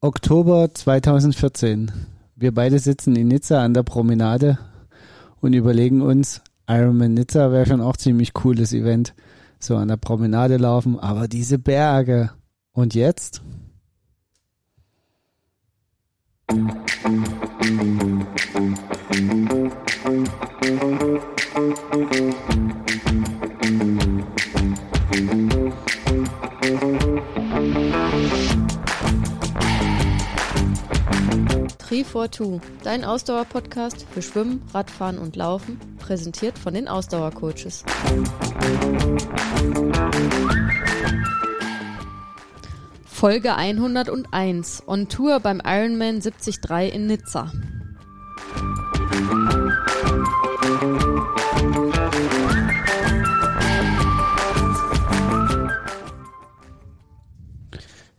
Oktober 2014. Wir beide sitzen in Nizza an der Promenade und überlegen uns, Ironman Nizza wäre schon auch ziemlich cooles Event. So an der Promenade laufen, aber diese Berge. Und jetzt? Musik 24 dein Ausdauer-Podcast für Schwimmen, Radfahren und Laufen, präsentiert von den Ausdauercoaches. Folge 101 on Tour beim Ironman 73 in Nizza.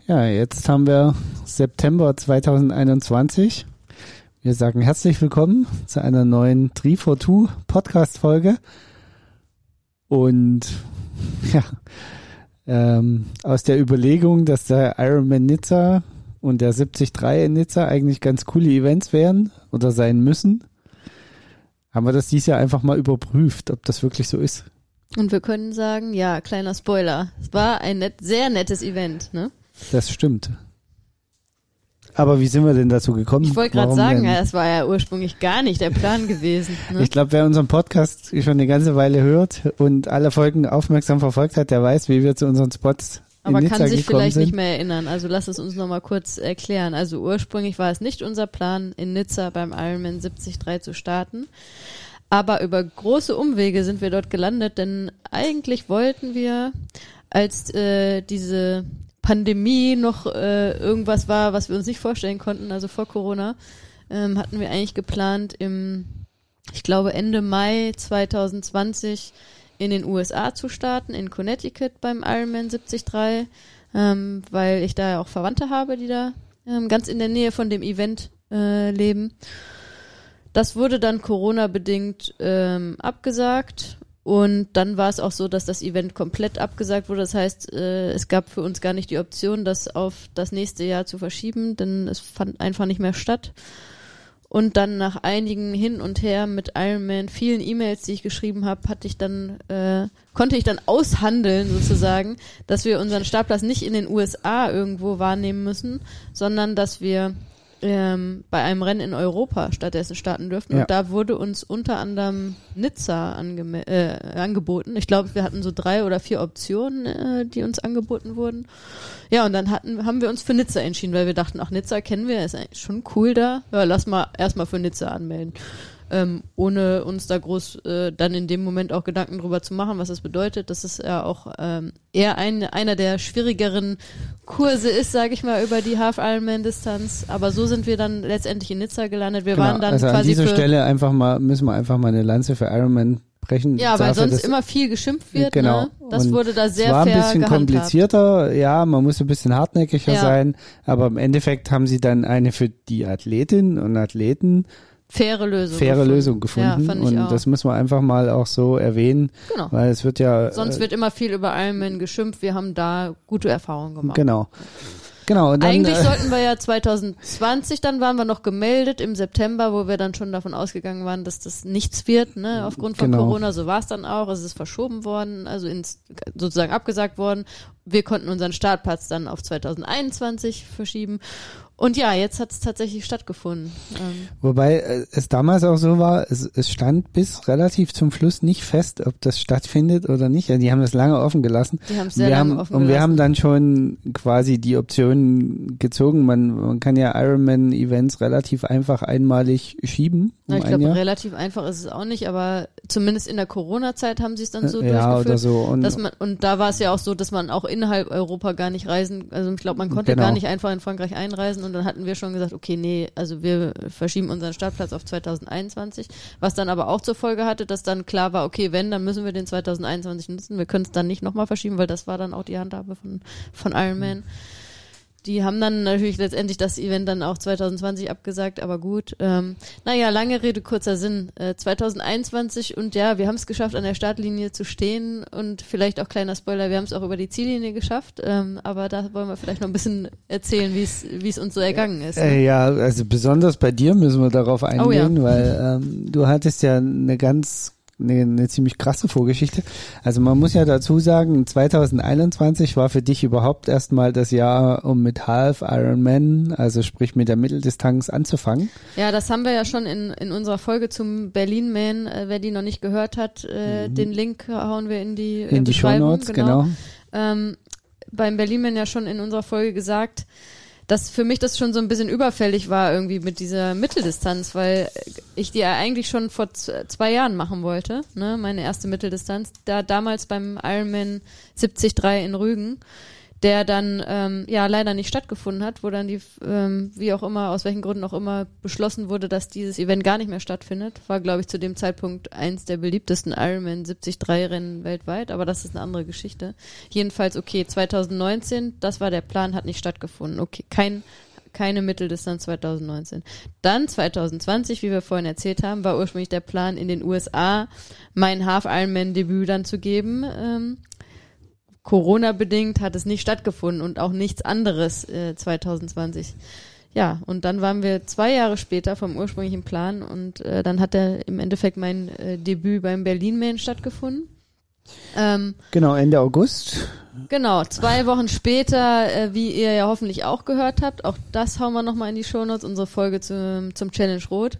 Ja, jetzt haben wir September 2021 wir sagen herzlich willkommen zu einer neuen 342 Podcast Folge. Und ja, ähm, aus der Überlegung, dass der Ironman Nizza und der 73 in Nizza eigentlich ganz coole Events wären oder sein müssen, haben wir das dieses Jahr einfach mal überprüft, ob das wirklich so ist. Und wir können sagen, ja, kleiner Spoiler, es war ein net, sehr nettes Event, ne? Das stimmt. Aber wie sind wir denn dazu gekommen? Ich wollte gerade sagen, denn? ja, das war ja ursprünglich gar nicht der Plan gewesen. Ne? Ich glaube, wer unseren Podcast schon eine ganze Weile hört und alle Folgen aufmerksam verfolgt hat, der weiß, wie wir zu unseren Spots in Aber Nizza kann sich vielleicht sind. nicht mehr erinnern. Also lass es uns nochmal kurz erklären. Also ursprünglich war es nicht unser Plan, in Nizza beim Ironman 73 zu starten. Aber über große Umwege sind wir dort gelandet, denn eigentlich wollten wir, als äh, diese Pandemie noch äh, irgendwas war, was wir uns nicht vorstellen konnten, also vor Corona, ähm, hatten wir eigentlich geplant im, ich glaube Ende Mai 2020 in den USA zu starten, in Connecticut beim Ironman 73, ähm, weil ich da ja auch Verwandte habe, die da ähm, ganz in der Nähe von dem Event äh, leben. Das wurde dann Corona-bedingt ähm, abgesagt und dann war es auch so, dass das Event komplett abgesagt wurde. Das heißt, äh, es gab für uns gar nicht die Option, das auf das nächste Jahr zu verschieben, denn es fand einfach nicht mehr statt. Und dann nach einigen hin und her mit Ironman, vielen E-Mails, die ich geschrieben habe, hatte ich dann, äh, konnte ich dann aushandeln sozusagen, dass wir unseren Startplatz nicht in den USA irgendwo wahrnehmen müssen, sondern dass wir ähm, bei einem Rennen in Europa stattdessen starten dürften. Ja. Und da wurde uns unter anderem Nizza äh, angeboten. Ich glaube, wir hatten so drei oder vier Optionen, äh, die uns angeboten wurden. Ja, und dann hatten, haben wir uns für Nizza entschieden, weil wir dachten, ach, Nizza kennen wir, ist eigentlich schon cool da. Ja, lass mal erstmal für Nizza anmelden. Ähm, ohne uns da groß äh, dann in dem Moment auch Gedanken drüber zu machen, was das bedeutet. Das ist ja auch ähm, eher ein, einer der schwierigeren Kurse ist, sage ich mal, über die Half-Ironman-Distanz. Aber so sind wir dann letztendlich in Nizza gelandet. Wir Genau, waren dann also an quasi dieser für, Stelle einfach mal, müssen wir einfach mal eine Lanze für Ironman brechen. ja, weil dafür, sonst dass- immer viel geschimpft wird. Genau. Ne? Das Und wurde da sehr es war ein bisschen gehandhabt. komplizierter, ja, man muss ein bisschen hartnäckiger Ja. sein, aber im Endeffekt haben sie dann eine für die Athletin und Athleten Faire Lösung. faire gefunden. Lösung gefunden Ja, fand ich und auch. das muss man einfach mal auch so erwähnen, genau. weil es wird ja Sonst äh, wird immer viel über Ironman geschimpft. Wir haben da gute Erfahrungen gemacht. genau. Genau, dann Eigentlich äh, sollten wir ja 2020, dann waren wir noch gemeldet im September, wo wir dann schon davon ausgegangen waren, dass das nichts wird, ne, aufgrund von Genau. Corona. So war es dann auch. Es ist verschoben worden, also ins, sozusagen abgesagt worden. Wir konnten unseren Startplatz dann auf 2021 verschieben. Und ja, jetzt hat es tatsächlich stattgefunden. Ähm, Wobei äh, es damals auch so war, es, es stand bis relativ zum Schluss nicht fest, ob das stattfindet oder nicht. Die haben das lange offen gelassen. die haben sehr wir lange haben, offen und wir gelassen. haben dann schon quasi die Option gezogen. Man, man kann ja Ironman-Events relativ einfach einmalig schieben. Um Na, ich glaube, relativ einfach ist es auch nicht, aber zumindest in der Corona-Zeit haben sie es dann so Äh, ja, durchgeführt. oder so. Und, dass man und da war es ja auch so, dass man auch innerhalb Europa gar nicht reisen, also ich glaube, man konnte Genau. gar nicht einfach in Frankreich einreisen und dann hatten wir schon gesagt, okay, nee, also wir verschieben unseren Startplatz auf 2021, was dann aber auch zur Folge hatte, dass dann klar war, okay, wenn, dann müssen wir den 2021 nutzen, wir können es dann nicht nochmal verschieben, weil das war dann auch die Handhabe von von Ironman. Die haben dann natürlich letztendlich das Event dann auch 2020 abgesagt, aber gut. Ähm, naja, lange Rede, kurzer Sinn. Äh, 2021 und ja, wir haben es geschafft, an der Startlinie zu stehen und vielleicht auch kleiner Spoiler, wir haben es auch über die Ziellinie geschafft, ähm, aber da wollen wir vielleicht noch ein bisschen erzählen, wie es uns so ergangen ist. Ne? Äh, ja, also besonders bei dir müssen wir darauf eingehen, Oh ja. weil ähm, du hattest ja eine ganz eine, eine ziemlich krasse Vorgeschichte. Also man muss ja dazu sagen, 2021 war für dich überhaupt erstmal das Jahr, um mit Half Ironman, also sprich mit der Mitteldistanz anzufangen. Ja, das haben wir ja schon in, in unserer Folge zum Berlin Man. Äh, wer die noch nicht gehört hat, äh, den Link hauen wir in die, äh, Mhm. In die Beschreibung. Shownotes, genau. ähm, beim Berlin Man ja schon in unserer Folge gesagt, dass für mich das schon so ein bisschen überfällig war irgendwie mit dieser Mitteldistanz, weil ich die ja eigentlich schon vor zwei Jahren machen wollte, ne, meine erste Mitteldistanz, da damals beim Ironman 73 in Rügen, der dann ähm, ja leider nicht stattgefunden hat, wo dann die, ähm, wie auch immer, aus welchen Gründen auch immer, beschlossen wurde, dass dieses Event gar nicht mehr stattfindet. War, glaube ich, zu dem Zeitpunkt eins der beliebtesten Ironman 73 Rennen weltweit, aber das ist eine andere Geschichte. Jedenfalls, okay, 2019, das war der Plan, hat nicht stattgefunden. Okay, kein keine Mitteldistanz 2019. Dann 2020, wie wir vorhin erzählt haben, war ursprünglich der Plan, in den USA mein Half-Ironman-Debüt dann zu geben. Ähm, Corona-bedingt hat es nicht stattgefunden und auch nichts anderes äh, 2020. Ja, und dann waren wir zwei Jahre später vom ursprünglichen Plan und äh, dann hat er im Endeffekt mein äh, Debüt beim Berlin Man stattgefunden. Ähm, Genau, Ende August. Genau, zwei Wochen später, äh, wie ihr ja hoffentlich auch gehört habt, auch das hauen wir nochmal in die Shownotes, unsere Folge zum, zum Challenge Rot,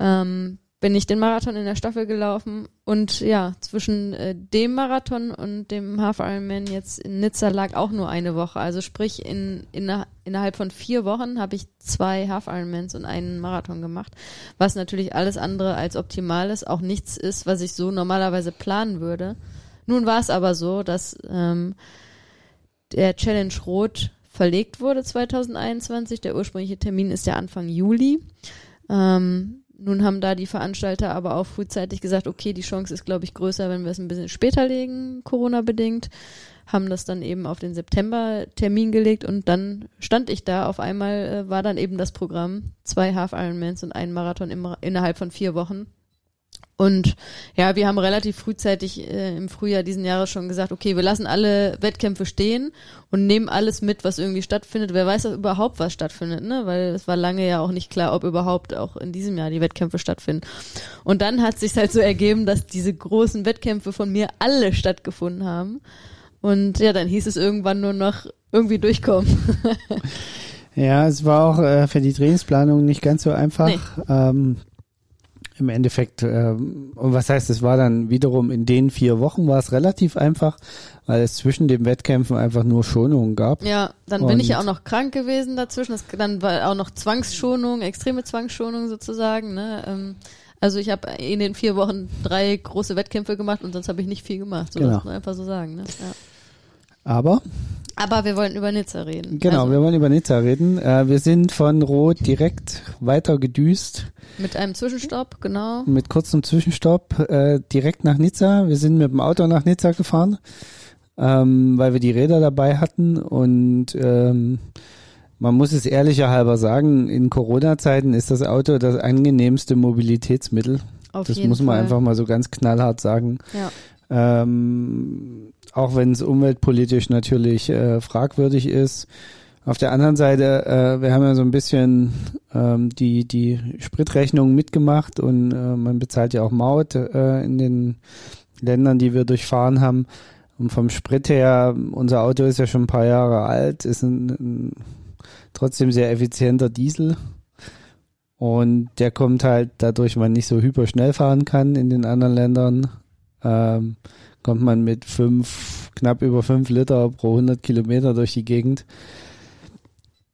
ähm, bin ich den Marathon in der Staffel gelaufen und ja, zwischen äh, dem Marathon und dem Half Ironman jetzt in Nizza lag auch nur eine Woche. Also sprich, in, in, innerhalb von vier Wochen habe ich zwei Half Ironmans und einen Marathon gemacht, was natürlich alles andere als optimal ist, auch nichts ist, was ich so normalerweise planen würde. Nun war es aber so, dass ähm, der Challenge Rot verlegt wurde 2021. Der ursprüngliche Termin ist ja Anfang Juli. Ähm, nun haben da die Veranstalter aber auch frühzeitig gesagt, okay, die Chance ist, glaube ich, größer, wenn wir es ein bisschen später legen, Corona-bedingt. Haben das dann eben auf den September-Termin gelegt und dann stand ich da. Auf einmal äh, war dann eben das Programm zwei Half Ironmans und ein Marathon im, innerhalb von vier Wochen. Und ja, wir haben relativ frühzeitig äh, im Frühjahr diesen Jahres schon gesagt, okay, wir lassen alle Wettkämpfe stehen und nehmen alles mit, was irgendwie stattfindet. Wer weiß überhaupt, was stattfindet, ne? Weil es war lange ja auch nicht klar, ob überhaupt auch in diesem Jahr die Wettkämpfe stattfinden. Und dann hat sich halt so ergeben, dass diese großen Wettkämpfe von mir alle stattgefunden haben. Und ja, dann hieß es irgendwann nur noch irgendwie durchkommen. Ja, es war auch äh, für die Trainingsplanung nicht ganz so einfach. Nee. Ähm, Im Endeffekt, ähm, und was heißt, es war dann wiederum in den vier Wochen war es relativ einfach, weil es zwischen den Wettkämpfen einfach nur Schonungen gab. Ja, dann bin ich ja Und- auch noch krank gewesen dazwischen. Das, dann war auch noch Zwangsschonung, extreme Zwangsschonung sozusagen. Ne? Ähm, also ich habe in den vier Wochen drei große Wettkämpfe gemacht und sonst habe ich nicht viel gemacht. So Genau. muss man einfach so sagen. Ne? Ja. Aber, Aber wir wollten über Nizza reden. genau, also wir wollen über Nizza reden. Äh, wir sind von Rot direkt weiter gedüst, mit einem Zwischenstopp, genau. mit kurzem Zwischenstopp, äh, direkt nach Nizza. Wir sind mit dem Auto nach Nizza gefahren, ähm, weil wir die Räder dabei hatten und ähm, man muss es ehrlicher halber sagen, in Corona-Zeiten ist das Auto das angenehmste Mobilitätsmittel. Auf Das muss man Fall. einfach mal so ganz knallhart sagen. Ja. Ähm, auch wenn es umweltpolitisch natürlich äh, fragwürdig ist. Auf der anderen Seite, äh, wir haben ja so ein bisschen ähm, die, die Spritrechnung mitgemacht und äh, man bezahlt ja auch Maut äh, in den Ländern, die wir durchfahren haben. Und vom Sprit her, unser Auto ist ja schon ein paar Jahre alt, ist ein, ein trotzdem sehr effizienter Diesel. Und der kommt halt, dadurch man nicht so hyperschnell fahren kann in den anderen Ländern, ähm, kommt man mit fünf, knapp über fünf Liter pro 100 Kilometer durch die Gegend.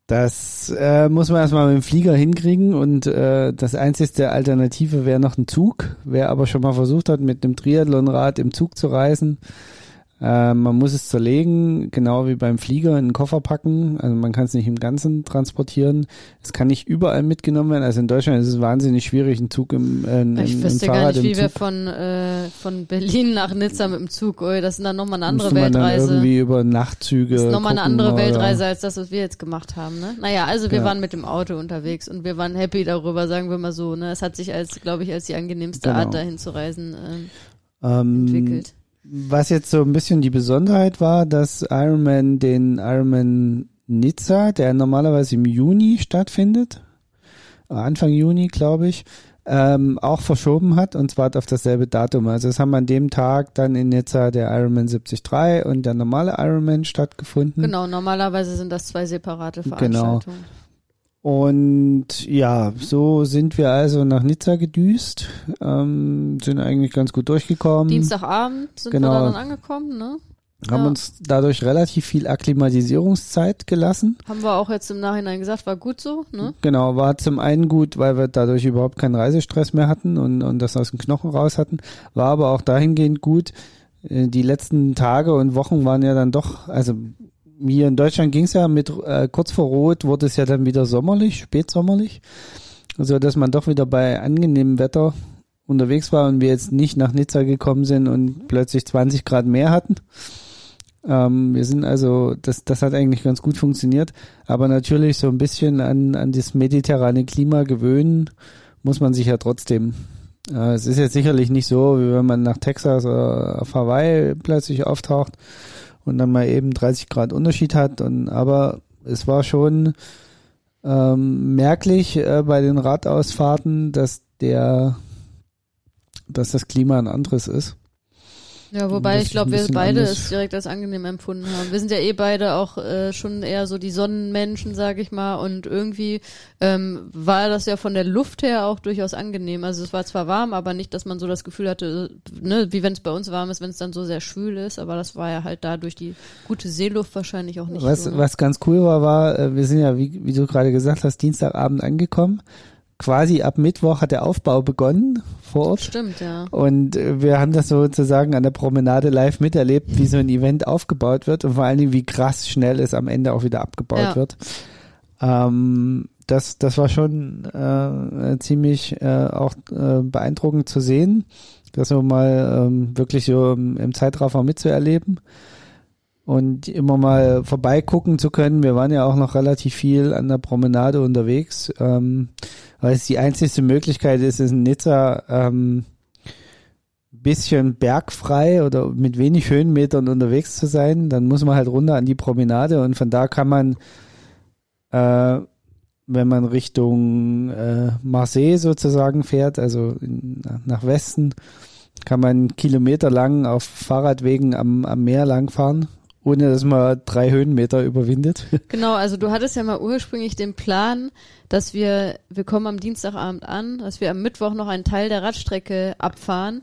Das äh, muss man erstmal mit dem Flieger hinkriegen und äh, das einzigste Alternative wäre noch ein Zug. Wer aber schon mal versucht hat, mit einem Triathlonrad im Zug zu reisen, Äh, man muss es zerlegen, genau wie beim Flieger in den Koffer packen. Also man kann es nicht im Ganzen transportieren. Es kann nicht überall mitgenommen werden. Also in Deutschland ist es wahnsinnig schwierig, einen Zug im, äh, im Ich wüsste gar Fahrrad nicht, wie im wir von, äh, von Berlin nach Nizza mit dem Zug, oh, das ist dann nochmal eine andere müsste man dann Weltreise. irgendwie über Nachtzüge Das ist nochmal eine andere Weltreise als das, was wir jetzt gemacht haben, ne? Naja, also wir Ja. waren mit dem Auto unterwegs und wir waren happy darüber, sagen wir mal so, ne? Es hat sich als, glaube ich, als die angenehmste Genau. Art dahin zu reisen ähm, Ähm, entwickelt. Was jetzt so ein bisschen die Besonderheit war, dass Ironman den Ironman Nizza, der normalerweise im Juni stattfindet, Anfang Juni, glaube ich, ähm, auch verschoben hat und zwar auf dasselbe Datum. Also es haben an dem Tag dann in Nizza der Ironman 73 und der normale Ironman stattgefunden. Genau, normalerweise sind das zwei separate Genau. Und ja, so sind wir also nach Nizza gedüst, ähm, sind eigentlich ganz gut durchgekommen. Dienstagabend sind Genau. wir da dann angekommen, ne? haben Ja. uns dadurch relativ viel Akklimatisierungszeit gelassen. Haben wir auch jetzt im Nachhinein gesagt, war gut so, ne? Genau, war zum einen gut, weil wir dadurch überhaupt keinen Reisestress mehr hatten und, und das aus den Knochen raus hatten, war aber auch dahingehend gut. äh, Die letzten Tage und Wochen waren ja dann doch, also hier in Deutschland ging es ja mit äh, kurz vor Rot wurde es ja dann wieder sommerlich, spätsommerlich, so dass man doch wieder bei angenehmem Wetter unterwegs war und wir jetzt nicht nach Nizza gekommen sind und plötzlich 20 Grad mehr hatten. Ähm, wir sind also, das, das hat eigentlich ganz gut funktioniert, aber natürlich so ein bisschen an, an das mediterrane Klima gewöhnen muss man sich ja trotzdem. Äh, es ist jetzt sicherlich nicht so, wie wenn man nach Texas oder auf Hawaii plötzlich auftaucht und dann mal eben 30 Grad Unterschied hat. Und, aber es war schon ähm, merklich äh, bei den Radausfahrten, dass der, dass das Klima ein anderes ist. Ja, wobei ich glaube, wir beide anders. es direkt als angenehm empfunden haben. Wir sind ja eh beide auch äh, schon eher so die Sonnenmenschen, sag ich mal. Und irgendwie ähm, war das ja von der Luft her auch durchaus angenehm. Also es war zwar warm, aber nicht, dass man so das Gefühl hatte, ne, wie wenn es bei uns warm ist, wenn es dann so sehr schwül ist. Aber das war ja halt da durch die gute Seeluft wahrscheinlich auch nicht Was, so. Ne? was ganz cool war, war, äh, wir sind ja, wie, wie du gerade gesagt hast, Dienstagabend angekommen. Quasi ab Mittwoch hat der Aufbau begonnen vor Ort. Stimmt, ja. Und äh, wir haben das sozusagen an der Promenade live miterlebt, wie so ein Event aufgebaut wird und vor allen Dingen, wie krass schnell es am Ende auch wieder abgebaut Ja. wird. Ähm, das, das war schon äh, ziemlich äh, auch äh, beeindruckend zu sehen, das so mal ähm, wirklich so im, im Zeitraffer mitzuerleben und immer mal vorbeigucken zu können. Wir waren ja auch noch relativ viel an der Promenade unterwegs, ähm, weil es die einzigste Möglichkeit ist, ist in Nizza ähm, bisschen bergfrei oder mit wenig Höhenmetern unterwegs zu sein. Dann muss man halt runter an die Promenade und von da kann man, äh, wenn man Richtung äh, Marseille sozusagen fährt, also in, nach Westen, kann man kilometerlang auf Fahrradwegen am, am Meer langfahren, ohne dass man drei Höhenmeter überwindet. Genau, also du hattest ja mal ursprünglich den Plan, dass wir, wir kommen am Dienstagabend an, dass wir am Mittwoch noch einen Teil der Radstrecke abfahren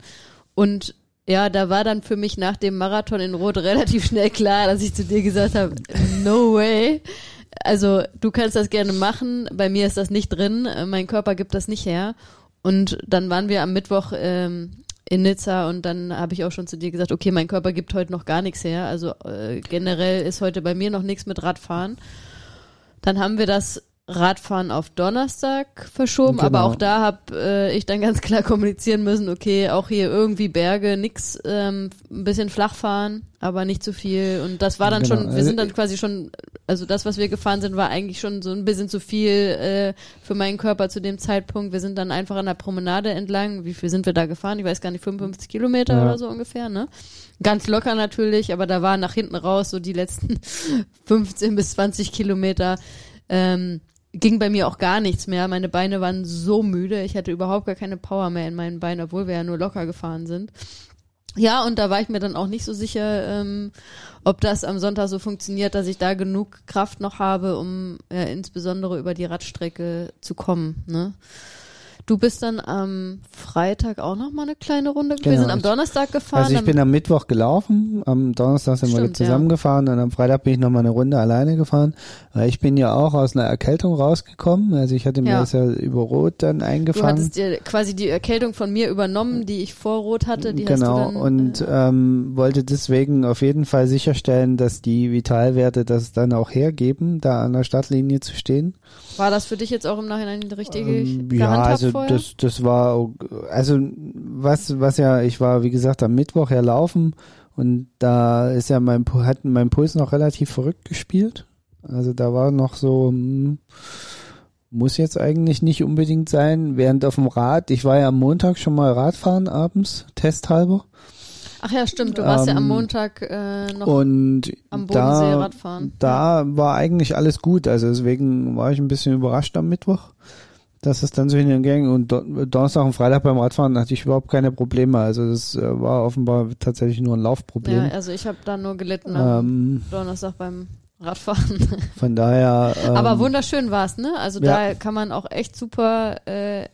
und ja, da war dann für mich nach dem Marathon in Rot relativ schnell klar, dass ich zu dir gesagt habe, no way. Also du kannst das gerne machen, bei mir ist das nicht drin, äh, mein Körper gibt das nicht her. Und dann waren wir am Mittwoch ähm, in Nizza und dann habe ich auch schon zu dir gesagt, okay, mein Körper gibt heute noch gar nichts her. Also äh, generell ist heute bei mir noch nichts mit Radfahren. Dann haben wir das Radfahren auf Donnerstag verschoben, Genau. aber auch da habe äh, ich dann ganz klar kommunizieren müssen, okay, auch hier irgendwie Berge, nix, ähm, ein bisschen flach fahren, aber nicht zu viel. Und das war dann Genau. schon, wir Also sind dann quasi schon, also das, was wir gefahren sind, war eigentlich schon so ein bisschen zu viel äh, für meinen Körper zu dem Zeitpunkt. Wir sind dann einfach an der Promenade entlang. Wie viel sind wir da gefahren? Ich weiß gar nicht, 55 Kilometer Ja. oder so ungefähr, ne? Ganz locker natürlich, aber da war nach hinten raus so die letzten 15 bis 20 Kilometer. Ähm, ging bei mir auch gar nichts mehr. Meine Beine waren so müde. Ich hatte überhaupt gar keine Power mehr in meinen Beinen, obwohl wir ja nur locker gefahren sind. Ja, und da war ich mir dann auch nicht so sicher, ähm, ob das am Sonntag so funktioniert, dass ich da genug Kraft noch habe, um ja, insbesondere über die Radstrecke zu kommen. Ne? Du bist dann am Freitag auch noch mal eine kleine Runde. Genau, Wir sind am Donnerstag gefahren. Also ich bin am Mittwoch gelaufen, am Donnerstag sind wir Stimmt, zusammengefahren und am Freitag bin ich nochmal eine Runde alleine gefahren, weil ich bin ja auch aus einer Erkältung rausgekommen. Also ich hatte mir Ja. das ja über Rot dann du eingefangen. hattest dir quasi die Erkältung von mir übernommen, die ich vor Rot hatte. Die genau, hast du dann, und äh, ähm, wollte deswegen auf jeden Fall sicherstellen, dass die Vitalwerte das dann auch hergeben, da an der Startlinie zu stehen. War das für dich jetzt auch im Nachhinein richtig Ähm, ja, also vorher? das, das war, also was, was ja, ich war wie gesagt am Mittwoch ja laufen und da ist ja mein, hat mein Puls noch relativ verrückt gespielt. Also da war noch so, hm, muss jetzt eigentlich nicht unbedingt sein. Während auf dem Rad, ich war ja am Montag schon mal Radfahren abends, testhalber. Ach ja, stimmt. Du warst ja am ähm, Montag äh, noch Und am Bodensee da, Radfahren. da war eigentlich alles gut. Also deswegen war ich ein bisschen überrascht am Mittwoch, dass es dann so hingegangen und Don- Donnerstag und Freitag beim Radfahren hatte ich überhaupt keine Probleme. Also das äh, war offenbar tatsächlich nur ein Ja, Laufproblem. also ich habe da nur gelitten am ähm, Donnerstag beim Radfahren. von daher. Ähm, Aber wunderschön war's, ne? Also ja. da kann man auch echt super, äh,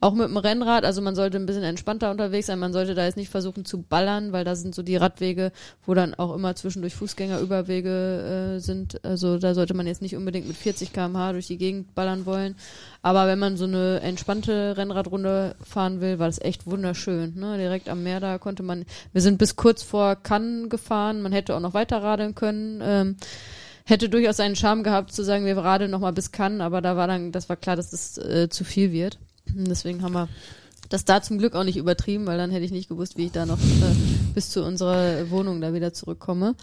auch mit dem Rennrad, also man sollte ein bisschen entspannter unterwegs sein, man sollte da jetzt nicht versuchen zu ballern, weil da sind so die Radwege, wo dann auch immer zwischendurch Fußgängerüberwege äh, sind. Also da sollte man jetzt nicht unbedingt mit 40 km/h durch die Gegend ballern wollen. Aber wenn man so eine entspannte Rennradrunde fahren will, war das echt wunderschön. Ne? Direkt am Meer, da konnte man, wir sind bis kurz vor Cannes gefahren, man hätte auch noch weiter radeln können. Ähm, hätte durchaus seinen Charme gehabt zu sagen, wir radeln noch mal bis Cannes, aber da war dann, das war klar, dass das äh, zu viel wird. Deswegen haben wir das da zum Glück auch nicht übertrieben, weil dann hätte ich nicht gewusst, wie ich da noch äh, bis zu unserer Wohnung da wieder zurückkomme.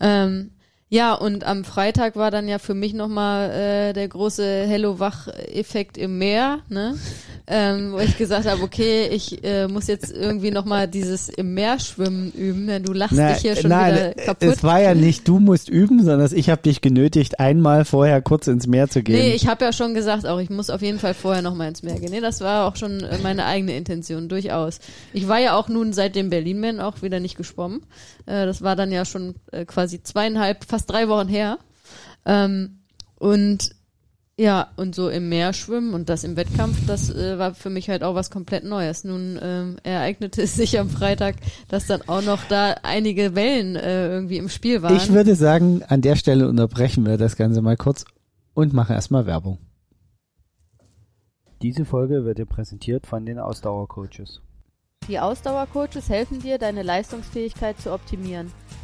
Ähm, ja, und am Freitag war dann ja für mich nochmal äh, der große Hello-Wach-Effekt im Meer, ne? Ähm, wo ich gesagt habe, okay, ich äh, muss jetzt irgendwie nochmal dieses im Meer schwimmen üben, denn du lachst na, dich hier schon nein, wieder kaputt. es war ja nicht, du musst üben, sondern ich habe dich genötigt, einmal vorher kurz ins Meer zu gehen. Nee, ich habe ja schon gesagt, auch ich muss auf jeden Fall vorher noch mal ins Meer gehen. Nee, das war auch schon äh, meine eigene Intention, durchaus. Ich war ja auch nun seit dem Berlin-Man auch wieder nicht geschwommen. Äh, das war dann ja schon äh, quasi zweieinhalb, fast drei Wochen her. Ähm, und ja, und so im Meer schwimmen und das im Wettkampf, das äh, war für mich halt auch was komplett Neues. Nun ähm, ereignete es sich am Freitag, dass dann auch noch da einige Wellen äh, irgendwie im Spiel waren. Ich würde sagen, an der Stelle unterbrechen wir das Ganze mal kurz und machen erstmal Werbung. Diese Folge wird dir präsentiert von den Ausdauercoaches. Die Ausdauercoaches helfen dir, deine Leistungsfähigkeit zu optimieren.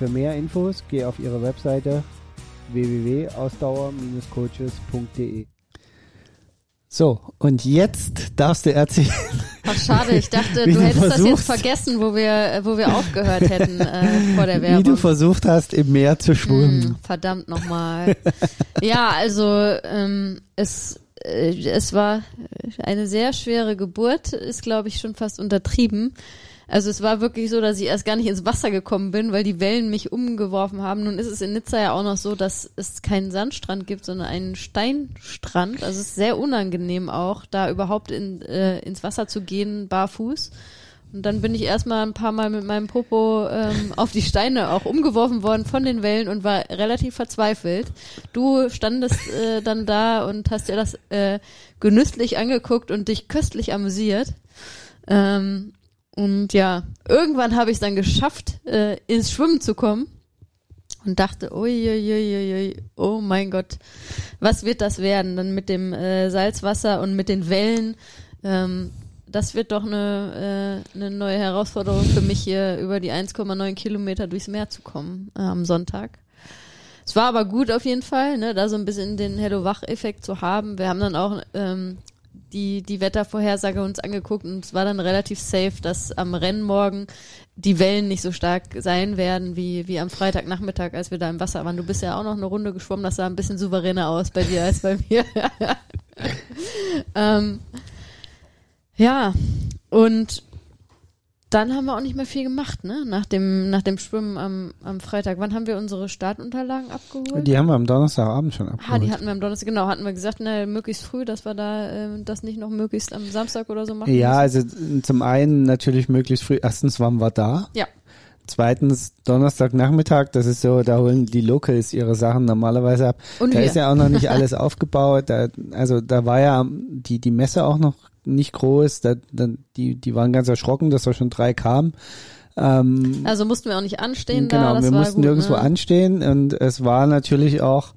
Für mehr Infos geh auf ihre Webseite www.ausdauer-coaches.de. So, und jetzt darfst du erzählen. Ach schade, ich dachte, Wie du hättest das jetzt versuchst. vergessen, wo wir, wo wir aufgehört hätten äh, vor der Wie Werbung. du versucht hast, im Meer zu schwimmen. Hm, verdammt nochmal. ja, also ähm, es, äh, es war eine sehr schwere Geburt, ist glaube ich schon fast untertrieben. Also es war wirklich so, dass ich erst gar nicht ins Wasser gekommen bin, weil die Wellen mich umgeworfen haben. Nun ist es in Nizza ja auch noch so, dass es keinen Sandstrand gibt, sondern einen Steinstrand. Also es ist sehr unangenehm auch, da überhaupt in, äh, ins Wasser zu gehen, barfuß. Und dann bin ich erstmal ein paar Mal mit meinem Popo ähm, auf die Steine auch umgeworfen worden von den Wellen und war relativ verzweifelt. Du standest äh, dann da und hast dir das äh, genüsslich angeguckt und dich köstlich amüsiert. Ähm, und ja, irgendwann habe ich es dann geschafft, äh, ins Schwimmen zu kommen und dachte, uiuiuiui, oh mein Gott, was wird das werden? Dann mit dem äh, Salzwasser und mit den Wellen. Ähm, das wird doch eine, äh, eine neue Herausforderung für mich hier über die 1,9 Kilometer durchs Meer zu kommen äh, am Sonntag. Es war aber gut auf jeden Fall, ne, da so ein bisschen den Hello-Wach-Effekt zu haben. Wir haben dann auch ähm, die, die Wettervorhersage uns angeguckt und es war dann relativ safe, dass am Rennmorgen die Wellen nicht so stark sein werden wie, wie am Freitagnachmittag, als wir da im Wasser waren. Du bist ja auch noch eine Runde geschwommen, das sah ein bisschen souveräner aus bei dir als bei mir. ähm, ja, Und dann haben wir auch nicht mehr viel gemacht, ne? Nach dem, nach dem Schwimmen am, am Freitag. Wann haben wir unsere Startunterlagen abgeholt? Die haben wir am Donnerstagabend schon Ah, abgeholt. die hatten wir am Donnerstag, genau, hatten wir gesagt, na, möglichst früh, dass wir da äh, das nicht noch möglichst am Samstag oder so machen. ja, müssen. also zum einen natürlich möglichst früh. Erstens waren wir da. Ja. Zweitens Donnerstagnachmittag, das ist so, da holen die Locals ihre Sachen normalerweise ab. Und da wir. ist ja auch noch nicht alles aufgebaut. Da, also da war ja die, die Messe auch noch nicht groß. Da, da, die, die waren ganz erschrocken, dass da schon drei kamen. Ähm, Also mussten wir auch nicht anstehen genau, da. Wir mussten gut, nirgendwo ne? anstehen und es war natürlich auch,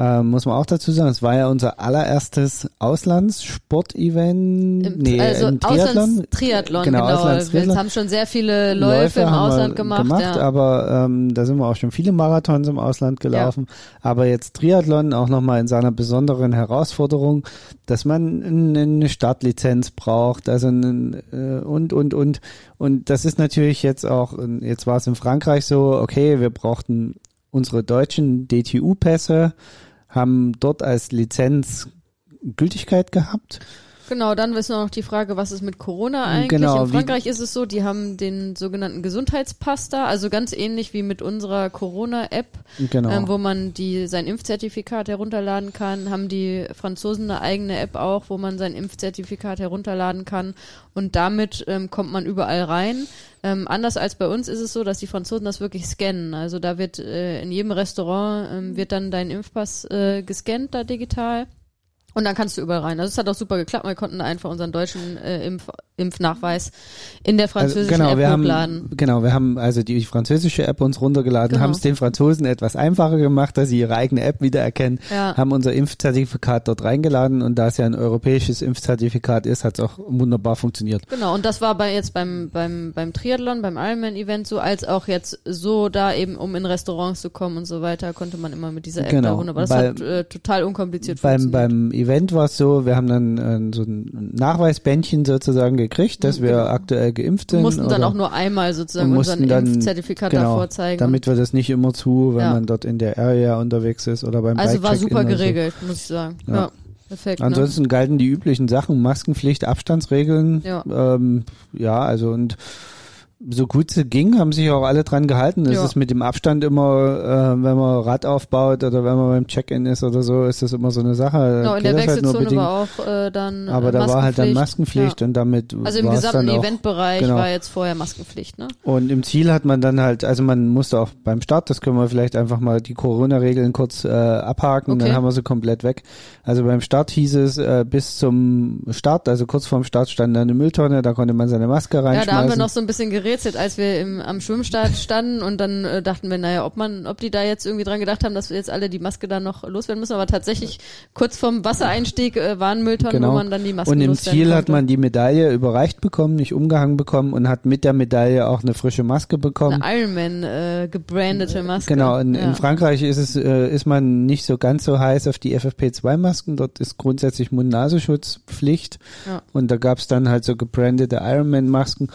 äh, muss man auch dazu sagen, es war ja unser allererstes Auslandssportevent. Im, nee, also im Triathlon. Auslandstriathlon, Genau, genau. Wir Auslandstriathlon. haben schon sehr viele Läufe, im haben wir Ausland gemacht. ja. aber ähm, da sind wir auch schon viele Marathons im Ausland gelaufen. Aber jetzt Triathlon auch nochmal in seiner besonderen Herausforderung, dass man eine Startlizenz braucht, also ein, äh, und und und und das ist natürlich jetzt auch, jetzt war es in Frankreich so, okay, wir brauchten unsere deutschen DTU-Pässe, haben dort als Lizenz Gültigkeit gehabt. Genau, dann ist noch die Frage, was ist mit Corona eigentlich? Genau, In Frankreich ist es so, die haben den sogenannten Gesundheitspass da, also ganz ähnlich wie mit unserer Corona-App, Genau. ähm, wo man die sein Impfzertifikat herunterladen kann, haben die Franzosen eine eigene App auch, wo man sein Impfzertifikat herunterladen kann und damit ähm, kommt man überall rein. Ähm, anders als bei uns ist es so, dass die Franzosen das wirklich scannen. Also da wird äh, in jedem Restaurant ähm, wird dann dein Impfpass äh, gescannt da digital. Und dann kannst du überall rein. Also es hat auch super geklappt. Wir konnten einfach unseren deutschen äh, Impf Impfnachweis in der französischen also, genau, App wir hochladen. haben, genau, wir haben also die französische App uns runtergeladen, Genau. haben es den Franzosen etwas einfacher gemacht, dass sie ihre eigene App wiedererkennen, Ja. haben unser Impfzertifikat dort reingeladen und da es ja ein europäisches Impfzertifikat ist, hat es auch wunderbar funktioniert. Genau, und das war bei jetzt beim, beim, beim Triathlon, beim Ironman-Event so, als auch jetzt so da eben, um in Restaurants zu kommen und so weiter, konnte man immer mit dieser App Genau, da wunderbar. Das bei- hat äh, total unkompliziert Beim, funktioniert. beim Event war es so, wir haben dann äh, so ein Nachweisbändchen sozusagen gekriegt, dass wir genau. aktuell geimpft sind. Wir mussten dann auch nur einmal sozusagen und unser mussten dann- Impfzertifikat genau, vorzeigen. damit wir das nicht immer zu, wenn Ja. man dort in der Area unterwegs ist oder beim also war super oder so. geregelt, muss ich sagen. Ja, Ja. perfekt. Ne? Ansonsten galten die üblichen Sachen, Maskenpflicht, Abstandsregeln. Ja. Ähm, ja, also und so gut es ging, haben sich auch alle dran gehalten. Es Ja. ist mit dem Abstand immer, äh, wenn man Rad aufbaut oder wenn man beim Check-in ist oder so, ist das immer so eine Sache. Genau, in der halt Wechselzone bedingt. war auch äh, dann äh, Aber da war halt dann Maskenpflicht. Maskenpflicht und damit Ja. Also im gesamten Eventbereich genau. war jetzt vorher Maskenpflicht, ne? Und im Ziel hat man dann halt, also man musste auch beim Start, das können wir vielleicht einfach mal die Corona-Regeln kurz äh, abhaken, Okay. dann haben wir sie komplett weg. Also beim Start hieß es, äh, bis zum Start, also kurz vorm Start stand da eine Mülltonne, da konnte man seine Maske Ja, reinschmeißen. da haben wir noch so ein bisschen gerätselt, als wir im, am Schwimmstart standen und dann äh, dachten wir, naja, ob man, ob die da jetzt irgendwie dran gedacht haben, dass wir jetzt alle die Maske da noch loswerden müssen, aber tatsächlich kurz vorm Wassereinstieg äh, waren Mülltonnen, Genau. wo man dann die Maske und im loswerden Ziel hat man die Medaille überreicht bekommen, nicht umgehangen bekommen und hat mit der Medaille auch eine frische Maske bekommen. eine Ironman äh, gebrandete Maske. Genau, in, ja. in Frankreich ist es, äh, ist man nicht so ganz so heiß auf die FFP2-Masken. Dort ist grundsätzlich Mund-Nasenschutz Pflicht. Ja. Und da gab's dann halt so gebrandete Ironman-Masken.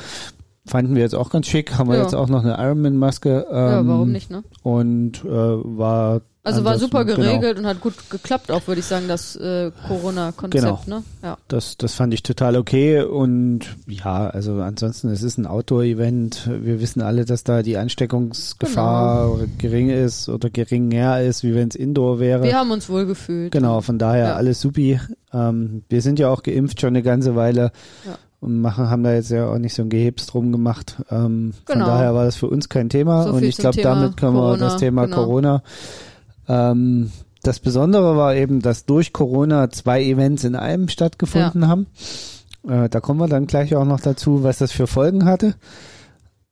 Fanden wir jetzt auch ganz schick. Haben wir Ja. jetzt auch noch eine Ironman-Maske. Ähm, ja, warum nicht, ne? Und äh, war Also war super genau, geregelt und hat gut geklappt auch, würde ich sagen, das äh, Corona-Konzept, Genau. ne? Ja. Das, das fand ich total okay und ja, also ansonsten, es ist ein Outdoor-Event. Wir wissen alle, dass da die Ansteckungsgefahr gering ist oder geringer ist, wie wenn es Indoor wäre. Wir haben uns wohl gefühlt. Genau, von daher Ja. alles supi. Ähm, wir sind ja auch geimpft schon eine ganze Weile Ja. Und machen, haben da jetzt ja auch nicht so ein Gehebs drum gemacht. Ähm, Von Genau. daher war das für uns kein Thema So und ich glaube, damit können wir Corona, das Thema genau. Corona. Ähm, das Besondere war eben, dass durch Corona zwei Events in einem stattgefunden haben. Äh, da kommen wir dann gleich auch noch dazu, was das für Folgen hatte.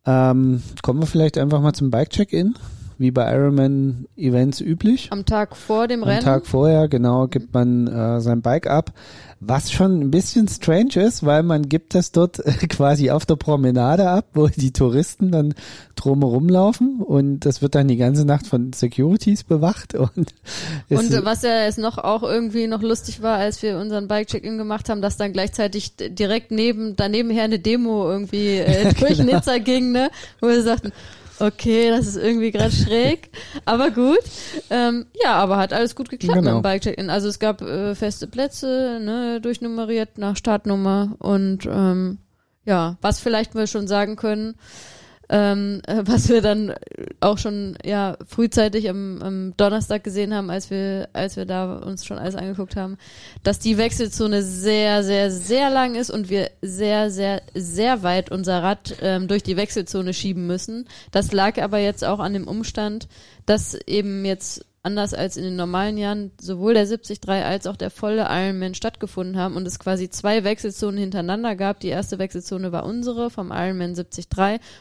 Ähm, kommen wir vielleicht einfach mal zum Bike-Check-In, wie bei Ironman-Events üblich. Am Tag vor dem Am Rennen. Tag vorher, genau, gibt man äh, sein Bike ab. Was schon ein bisschen strange ist, weil man gibt das dort quasi auf der Promenade ab, wo die Touristen dann drumherum laufen und das wird dann die ganze Nacht von Securities bewacht und, Und was ja jetzt noch auch irgendwie noch lustig war, als wir unseren Bike-Check-In gemacht haben, dass dann gleichzeitig direkt neben, daneben her eine Demo irgendwie äh, durch Genau. Nizza ging, ne? Wo wir sagten, okay, das ist irgendwie gerade schräg, aber gut. Ähm, ja, aber hat alles gut geklappt Genau. mit dem Bike-Check-In. Also es gab äh, feste Plätze, ne, durchnummeriert nach Startnummer und ähm, ja, was vielleicht wir schon sagen können, ähm, äh, was wir dann auch schon ja frühzeitig am, am Donnerstag gesehen haben, als wir als wir da uns schon alles angeguckt haben, dass die Wechselzone sehr sehr sehr lang ist und wir sehr sehr sehr weit unser Rad ähm, durch die Wechselzone schieben müssen. Das lag aber jetzt auch an dem Umstand, dass eben jetzt anders als in den normalen Jahren sowohl der 73 als auch der volle Ironman stattgefunden haben und es quasi zwei Wechselzonen hintereinander gab. Die erste Wechselzone war unsere vom Ironman 73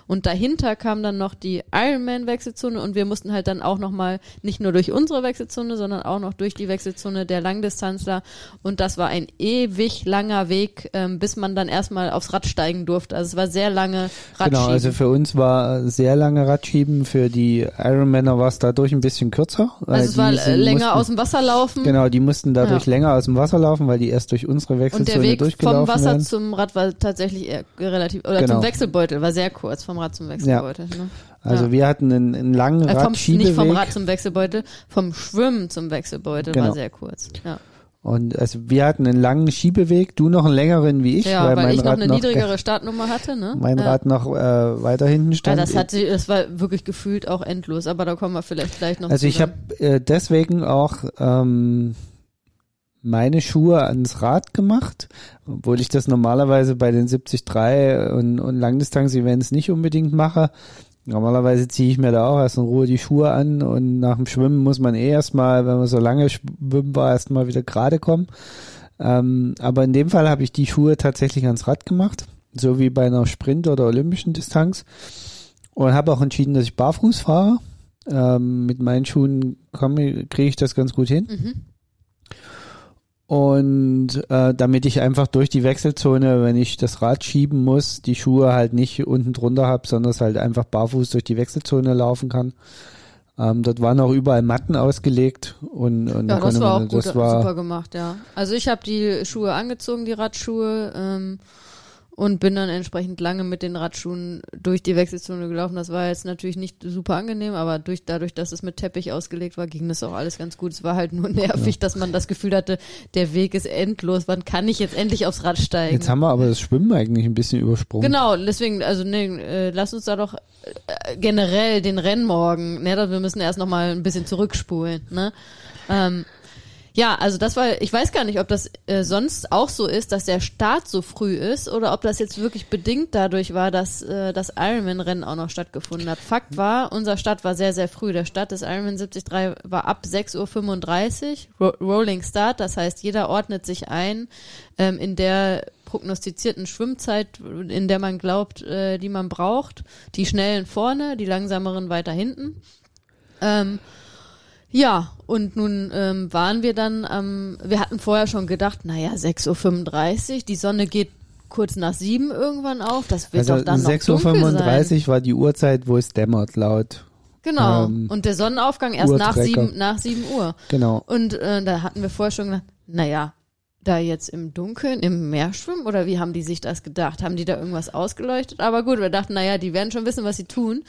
und dahinter kam dann noch die Ironman Wechselzone und wir mussten halt dann auch nochmal nicht nur durch unsere Wechselzone, sondern auch noch durch die Wechselzone der Langdistanzler und das war ein ewig langer Weg, ähm, bis man dann erstmal aufs Rad steigen durfte. Also es war sehr lange Radschieben. Genau, also für uns war sehr lange Radschieben, für die Ironmaner war es dadurch ein bisschen kürzer. Also es war äh, länger mussten, aus dem Wasser laufen. Genau, die mussten dadurch ja. länger aus dem Wasser laufen, weil die erst durch unsere Wechselzone Und der Weg vom Wasser werden. zum Rad war tatsächlich relativ, oder Genau. zum Wechselbeutel, war sehr kurz, vom Rad zum Wechselbeutel. Ne? Also Ja. wir hatten einen, einen langen Äh, vom, nicht vom Rad zum Wechselbeutel, vom Schwimmen zum Wechselbeutel Genau. war sehr kurz. Ja, Und also wir hatten einen langen Schiebeweg, du noch einen längeren wie ich, ja weil, weil, ich noch Rad eine noch niedrigere Startnummer hatte. Ne? mein ja. Rad noch äh, weiter hinten Ja, stand. das hat sie, das war wirklich gefühlt auch endlos, aber da kommen wir vielleicht gleich noch also ich habe äh, deswegen auch ähm, meine Schuhe ans Rad gemacht, obwohl ich das normalerweise bei den 73 und, und Langdistanz-Events nicht unbedingt mache. Normalerweise ziehe ich mir da auch erst in Ruhe die Schuhe an und nach dem Schwimmen muss man eh erstmal, wenn man so lange schwimmen war, erstmal wieder gerade kommen. Ähm, aber in dem Fall habe ich die Schuhe tatsächlich ans Rad gemacht, so wie bei einer Sprint- oder olympischen Distanz. Und habe auch entschieden, dass ich barfuß fahre. Ähm, mit meinen Schuhen kriege ich das ganz gut hin. Mhm. Und äh, damit ich einfach durch die Wechselzone, wenn ich das Rad schieben muss, die Schuhe halt nicht unten drunter habe, sondern es halt einfach barfuß durch die Wechselzone laufen kann. Ähm, dort waren auch überall Matten ausgelegt und, und da Ja, das war auch man, gut, das war super gemacht, ja. Also ich habe die Schuhe angezogen, die Radschuhe, ähm, und bin dann entsprechend lange mit den Radschuhen durch die Wechselzone gelaufen. Das war jetzt natürlich nicht super angenehm, aber durch, dadurch, dass es mit Teppich ausgelegt war, ging das auch alles ganz gut. Es war halt nur nervig, dass man das Gefühl hatte, der Weg ist endlos. Wann kann ich jetzt endlich aufs Rad steigen? Jetzt haben wir aber das Schwimmen eigentlich ein bisschen übersprungen. Genau, deswegen, also nee, äh, lass uns da doch äh, generell den Rennmorgen, ne, wir müssen erst nochmal ein bisschen zurückspulen, ne? Ähm, ja, also das war, ich weiß gar nicht, ob das äh, sonst auch so ist, dass der Start so früh ist oder ob das jetzt wirklich bedingt dadurch war, dass äh, das Ironman-Rennen auch noch stattgefunden hat. Fakt war, unser Start war sehr, sehr früh. Der Start des Ironman 73 war ab 6.35 Uhr, Ro Rolling Start, das heißt, jeder ordnet sich ein ähm, in der prognostizierten Schwimmzeit, in der man glaubt, äh, die man braucht. Die schnellen vorne, die langsameren weiter hinten. Ähm, ja, und nun ähm, waren wir dann am, wir hatten vorher schon gedacht, naja, 6.35 Uhr, die Sonne geht kurz nach sieben irgendwann auf, das wird Also doch dann noch 6.35 dunkel sein. Uhr war die Uhrzeit, wo es dämmert laut. Genau, ähm, und der Sonnenaufgang erst nach sieben, nach sieben Uhr. Genau. Und äh, da hatten wir vorher schon gedacht, naja, da jetzt im Dunkeln, im Meer schwimmen oder wie haben die sich das gedacht? Haben die da irgendwas ausgeleuchtet? Aber gut, wir dachten, naja, die werden schon wissen, was sie tun.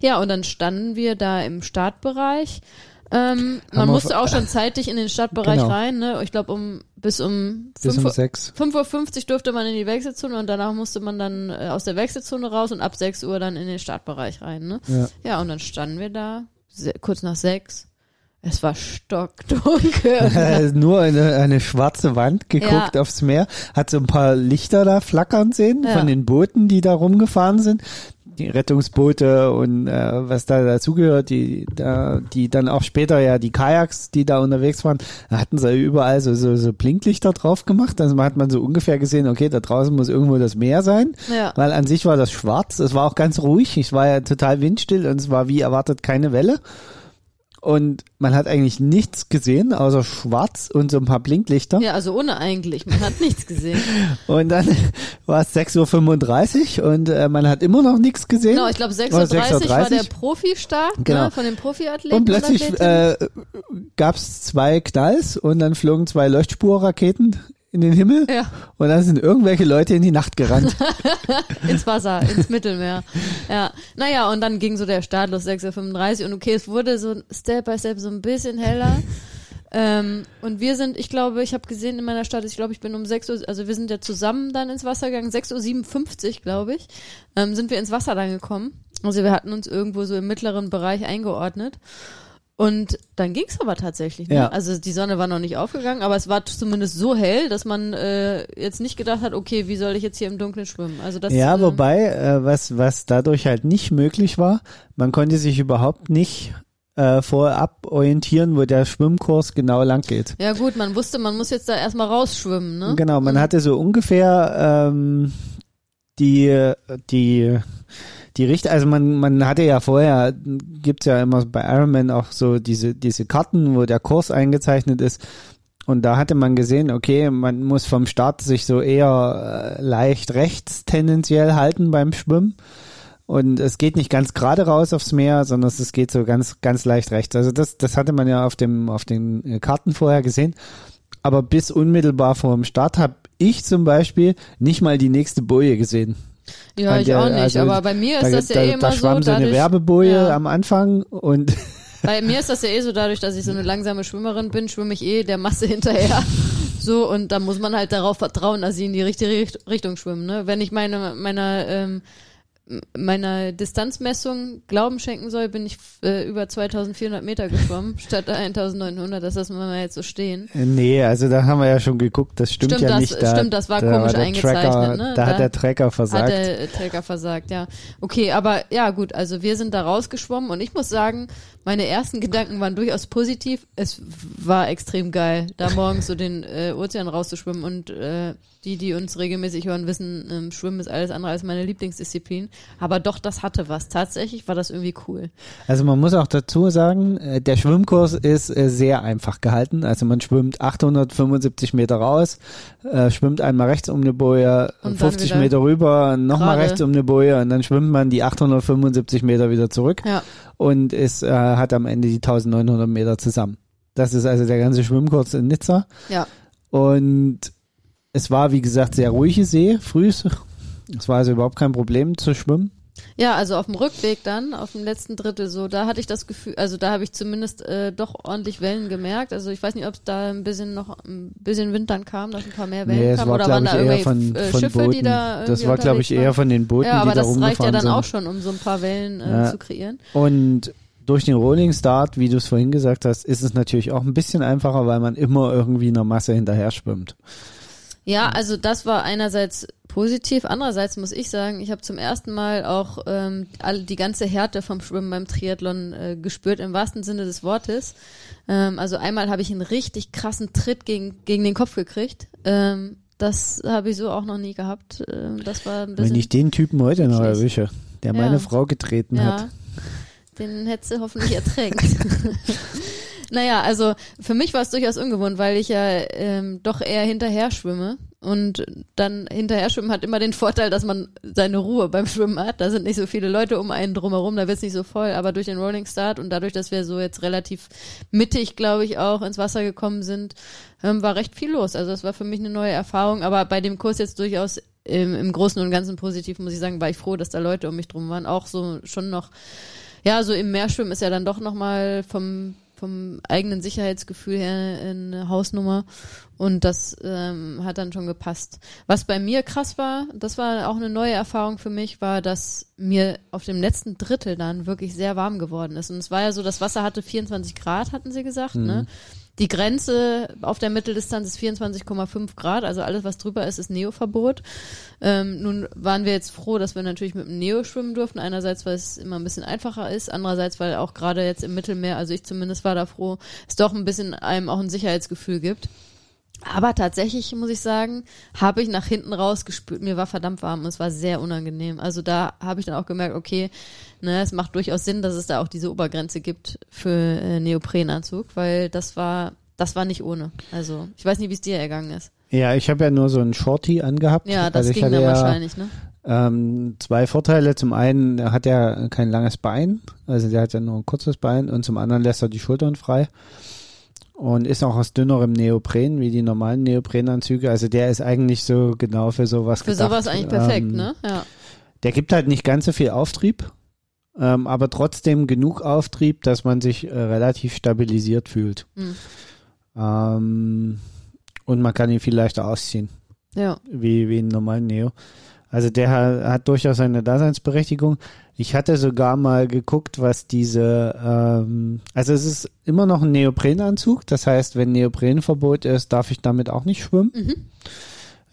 Ja, und dann standen wir da im Startbereich. Ähm, man musste auch schon zeitig in den Startbereich Genau. rein, ne? Ich glaube, um bis um Bis 5 um Uhr, sechs. 5.50 Uhr durfte man in die Wechselzone und danach musste man dann äh, aus der Wechselzone raus und ab 6 Uhr dann in den Startbereich rein, ne? Ja. Ja, und dann standen wir da, kurz nach sechs. Es war stockdunkel. Nur eine, eine schwarze Wand geguckt Ja. aufs Meer, hat so ein paar Lichter da flackern sehen Ja. von den Booten, die da rumgefahren sind. Die Rettungsboote und äh, was da dazugehört, die da, die dann auch später ja die Kajaks, die da unterwegs waren, da hatten sie überall so, so, so Blinklichter drauf gemacht. Also man hat man so ungefähr gesehen, okay, da draußen muss irgendwo das Meer sein. ja. Weil an sich war das schwarz, es war auch ganz ruhig, es war ja total windstill und es war wie erwartet keine Welle. Und man hat eigentlich nichts gesehen, außer schwarz und so ein paar Blinklichter. ja, also ohne eigentlich. Man hat nichts gesehen. Und dann war es 6.35 Uhr und äh, man hat immer noch nichts gesehen. Genau, ich glaube 6.30 Oder Uhr war 6.30 der Profi-Start Genau. ne, von den Profiathleten. und plötzlich äh, gab es zwei Knalls und dann flogen zwei Leuchtspurraketen in den Himmel ja, und dann sind irgendwelche Leute in die Nacht gerannt. ins Wasser, ins Mittelmeer. Ja, naja, und dann ging so der Start los, 6.35 Uhr und okay, es wurde so Step by Step so ein bisschen heller. Ähm, und wir sind, ich glaube, ich habe gesehen in meiner Stadt, ich glaube, ich bin um 6 Uhr, also wir sind ja zusammen dann ins Wasser gegangen, 6.57 Uhr, glaube ich, ähm, sind wir ins Wasser dann gekommen. Also wir hatten uns irgendwo so im mittleren Bereich eingeordnet. Und dann ging's aber tatsächlich. Ne? Ja. Also die Sonne war noch nicht aufgegangen, aber es war zumindest so hell, dass man äh, jetzt nicht gedacht hat, okay, wie soll ich jetzt hier im Dunkeln schwimmen? Also das, Ja, äh, wobei, äh, was, was dadurch halt nicht möglich war, man konnte sich überhaupt nicht äh, vorab orientieren, wo der Schwimmkurs genau lang geht. Ja gut, man wusste, man muss jetzt da erstmal rausschwimmen, ne? Genau, man Mhm. hatte so ungefähr ähm, die, die, die Richt, also man, man hatte ja vorher, gibt's ja immer bei Ironman auch so diese, diese Karten, wo der Kurs eingezeichnet ist. Und da hatte man gesehen, okay, man muss vom Start sich so eher äh, leicht rechts tendenziell halten beim Schwimmen. Und es geht nicht ganz gerade raus aufs Meer, sondern es geht so ganz, ganz leicht rechts. Also das, das hatte man ja auf dem, auf den äh, Karten vorher gesehen. Aber bis unmittelbar vor dem Start habe ich zum Beispiel nicht mal die nächste Boje gesehen. Ja, An ich der- auch nicht, also aber bei mir ist Da, das ja da, eh da immer schwamm so, so eine Werbeboje Ja. am Anfang und bei mir ist das ja eh so dadurch, dass ich so eine langsame Schwimmerin bin, schwimme ich eh der Masse hinterher. So, und da muss man halt darauf vertrauen, dass sie in die richtige Richt- Richtung schwimmen, ne? Wenn ich meine, meiner, ähm, meiner Distanzmessung Glauben schenken soll, bin ich äh, über 2400 Meter geschwommen, statt 1900, das lassen wir mal jetzt so stehen. Äh, Nee, also da haben wir ja schon geguckt, das stimmt, Stimmt, ja das- nicht. Da, stimmt, das war da komisch der eingezeichnet, Tracker, ne? Da, Da hat der Tracker versagt. Hat der äh, Träger versagt, ja. Okay, aber ja gut, also wir sind da rausgeschwommen und ich muss sagen, meine ersten Gedanken waren durchaus positiv. Es war extrem geil, da morgens so den äh, Ozean rauszuschwimmen und äh, die, die uns regelmäßig hören, wissen, ähm, Schwimmen ist alles andere als meine Lieblingsdisziplin. Aber doch, das hatte was. Tatsächlich war das irgendwie cool. Also man muss auch dazu sagen, äh, der Schwimmkurs ist äh, sehr einfach gehalten. Also man schwimmt 875 Meter raus, äh, schwimmt einmal rechts um eine Boje, Und dann 50 wieder Meter rüber, nochmal rechts um eine Boje und dann schwimmt man die 875 Meter wieder zurück Ja. und ist, äh, hat am Ende die 1900 Meter zusammen. Das ist also der ganze Schwimmkurs in Nizza. Ja. Und es war, wie gesagt, sehr ruhige See, früh. Es war also überhaupt kein Problem zu schwimmen. Ja, also auf dem Rückweg dann, auf dem letzten Drittel so, da hatte ich das Gefühl, also da habe ich zumindest äh, doch ordentlich Wellen gemerkt. Also ich weiß nicht, ob es da ein bisschen noch ein bisschen Wind dann kam, dass ein paar mehr Wellen Nee, kamen oder waren glaube da irgendwelche von, äh, von Schiffe, Booten. die da das irgendwie war, glaube ich, unterwegs eher waren? von den Booten, Ja, aber die da das reicht ja rumgefahren dann sind. auch schon, um so ein paar Wellen äh, Ja. zu kreieren. Und durch den Rolling Start, wie du es vorhin gesagt hast, ist es natürlich auch ein bisschen einfacher, weil man immer irgendwie einer Masse hinterher schwimmt. Ja, also das war einerseits positiv, andererseits muss ich sagen, ich habe zum ersten Mal auch ähm, die ganze Härte vom Schwimmen beim Triathlon äh, gespürt, im wahrsten Sinne des Wortes. Ähm, also einmal habe ich einen richtig krassen Tritt gegen, gegen den Kopf gekriegt. Ähm, das habe ich so auch noch nie gehabt. Ähm, das war ein bisschen... Wenn ich den Typen heute noch erwische, der Ja. meine Frau getreten ja, hat. Den hätte sie hoffentlich ertränkt. naja, also für mich war es durchaus ungewohnt, weil ich ja ähm, doch eher hinterher schwimme. Und dann hinterher schwimmen hat immer den Vorteil, dass man seine Ruhe beim Schwimmen hat. Da sind nicht so viele Leute um einen drumherum, da wird's nicht so voll. Aber durch den Rolling Start und dadurch, dass wir so jetzt relativ mittig, glaube ich, auch ins Wasser gekommen sind, ähm, war recht viel los. Also das war für mich eine neue Erfahrung. Aber bei dem Kurs jetzt durchaus im, im Großen und Ganzen positiv, muss ich sagen, war ich froh, dass da Leute um mich drum waren. Auch so schon noch ja, so im Meerschwimmen ist ja dann doch nochmal vom, vom eigenen Sicherheitsgefühl her eine Hausnummer. Und das ähm, hat dann schon gepasst. Was bei mir krass war, das war auch eine neue Erfahrung für mich, war, dass mir auf dem letzten Drittel dann wirklich sehr warm geworden ist. Und es war ja so, das Wasser hatte 24 Grad, hatten sie gesagt, ne? Die Grenze auf der Mitteldistanz ist 24,5 Grad, also alles, was drüber ist, ist Neoverbot. Ähm, nun waren wir jetzt froh, dass wir natürlich mit dem Neo schwimmen durften. Einerseits, weil es immer ein bisschen einfacher ist, andererseits, weil auch gerade jetzt im Mittelmeer, also ich zumindest war da froh, es doch ein bisschen einem auch ein Sicherheitsgefühl gibt. Aber tatsächlich muss ich sagen, habe ich nach hinten raus gespürt, mir war verdammt warm und es war sehr unangenehm. Also da habe ich dann auch gemerkt, okay, ne, es macht durchaus Sinn, dass es da auch diese Obergrenze gibt für äh, Neoprenanzug, weil das war das war nicht ohne. Also ich weiß nicht, wie es dir ergangen ist. Ja, ich habe ja nur so einen Shorty angehabt. Ja, das also ging dann ja, wahrscheinlich, ne? Ähm, zwei Vorteile. Zum einen er hat er kein langes Bein, also der hat ja nur ein kurzes Bein und zum anderen lässt er die Schultern frei und ist auch aus dünnerem Neopren wie die normalen Neoprenanzüge. Also der ist eigentlich so genau für sowas Für gedacht. sowas eigentlich perfekt, Ähm, ne? Ja. Der gibt halt nicht ganz so viel Auftrieb, ähm, aber trotzdem genug Auftrieb, dass man sich äh, relativ stabilisiert fühlt. Hm. Ähm, und man kann ihn viel leichter ausziehen, Ja. wie, wie einen normalen Neo. Also der hat, durchaus seine Daseinsberechtigung. Ich hatte sogar mal geguckt, was diese, ähm, also es ist immer noch ein Neoprenanzug. Das heißt, wenn Neoprenverbot ist, darf ich damit auch nicht schwimmen. Mhm.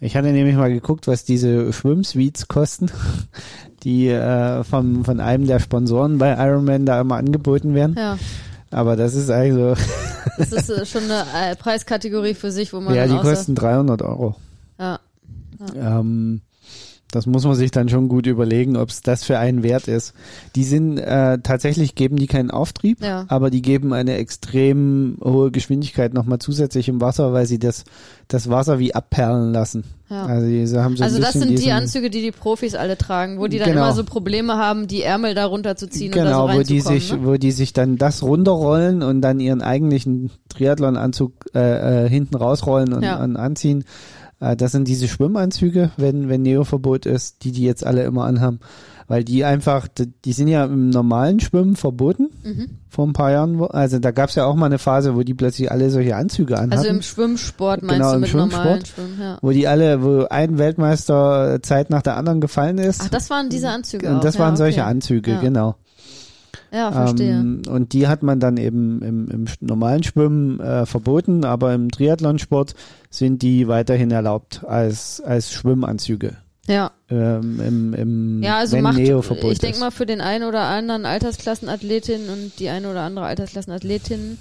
Ich hatte nämlich mal geguckt, was diese Schwimmsuites kosten, die äh, vom, von einem der Sponsoren bei Ironman da immer angeboten werden. Ja. Aber das ist also, Das ist äh, schon eine äh, Preiskategorie für sich, wo man ja, die kosten 300 Euro. Ja. Ähm, das muss man sich dann schon gut überlegen, ob es das für einen wert ist. Die sind äh, tatsächlich geben die keinen Auftrieb, Ja. aber die geben eine extrem hohe Geschwindigkeit nochmal zusätzlich im Wasser, weil sie das das Wasser wie abperlen lassen. Ja. Also die haben so ein Also das sind die Anzüge, die die Profis alle tragen, wo die dann Genau. immer so Probleme haben, die Ärmel da runterzuziehen genau, oder so wo die sich, ne? wo die sich dann das runterrollen und dann ihren eigentlichen Triathlon-Anzug äh, äh, hinten rausrollen und, Ja. und anziehen. Äh, das sind diese Schwimmanzüge, wenn wenn Neoverbot ist, die die jetzt alle immer anhaben, weil die einfach, die sind ja im normalen Schwimmen verboten Mhm. vor ein paar Jahren. wo- Also da gab es ja auch mal eine Phase, wo die plötzlich alle solche Anzüge anhatten. Also im Schwimmsport meinst Genau, du im mit Schwimmsport. normalen Schwimmen, ja. wo die alle, wo ein Weltmeister äh, Zeit nach der anderen gefallen ist. Ach, das waren diese Anzüge und auch. das ja, waren solche okay. Anzüge, Ja. genau. Ja, verstehe. Ähm, und die hat man dann eben im, im normalen Schwimmen äh, verboten, aber im Triathlonsport sind die weiterhin erlaubt als, als Schwimmanzüge. ja. Ähm, im, im, Ja, also wenn macht, ich denke mal, für den einen oder anderen Altersklassenathletin und die eine oder andere Altersklassenathletin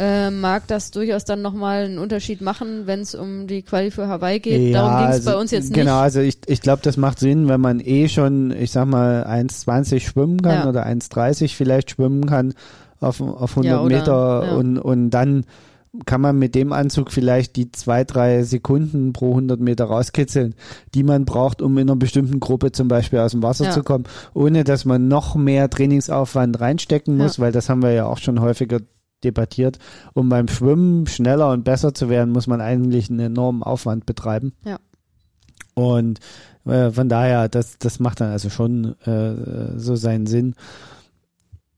äh, mag das durchaus dann nochmal einen Unterschied machen, wenn es um die Quali für Hawaii geht. Darum ging es also, bei uns jetzt Genau, nicht. also ich, ich glaube, das macht Sinn, wenn man eh schon, ich sag mal, 1,20 schwimmen kann Ja. oder 1,30 vielleicht schwimmen kann auf, auf 100 Ja, oder- Meter ja. und, und dann kann man mit dem Anzug vielleicht die zwei, drei Sekunden pro 100 Meter rauskitzeln, die man braucht, um in einer bestimmten Gruppe zum Beispiel aus dem Wasser Ja. zu kommen, ohne dass man noch mehr Trainingsaufwand reinstecken muss, weil das haben wir ja auch schon häufiger debattiert. Um beim Schwimmen schneller und besser zu werden, muss man eigentlich einen enormen Aufwand betreiben. Ja. Und äh, von daher, das, das macht dann also schon äh, so seinen Sinn.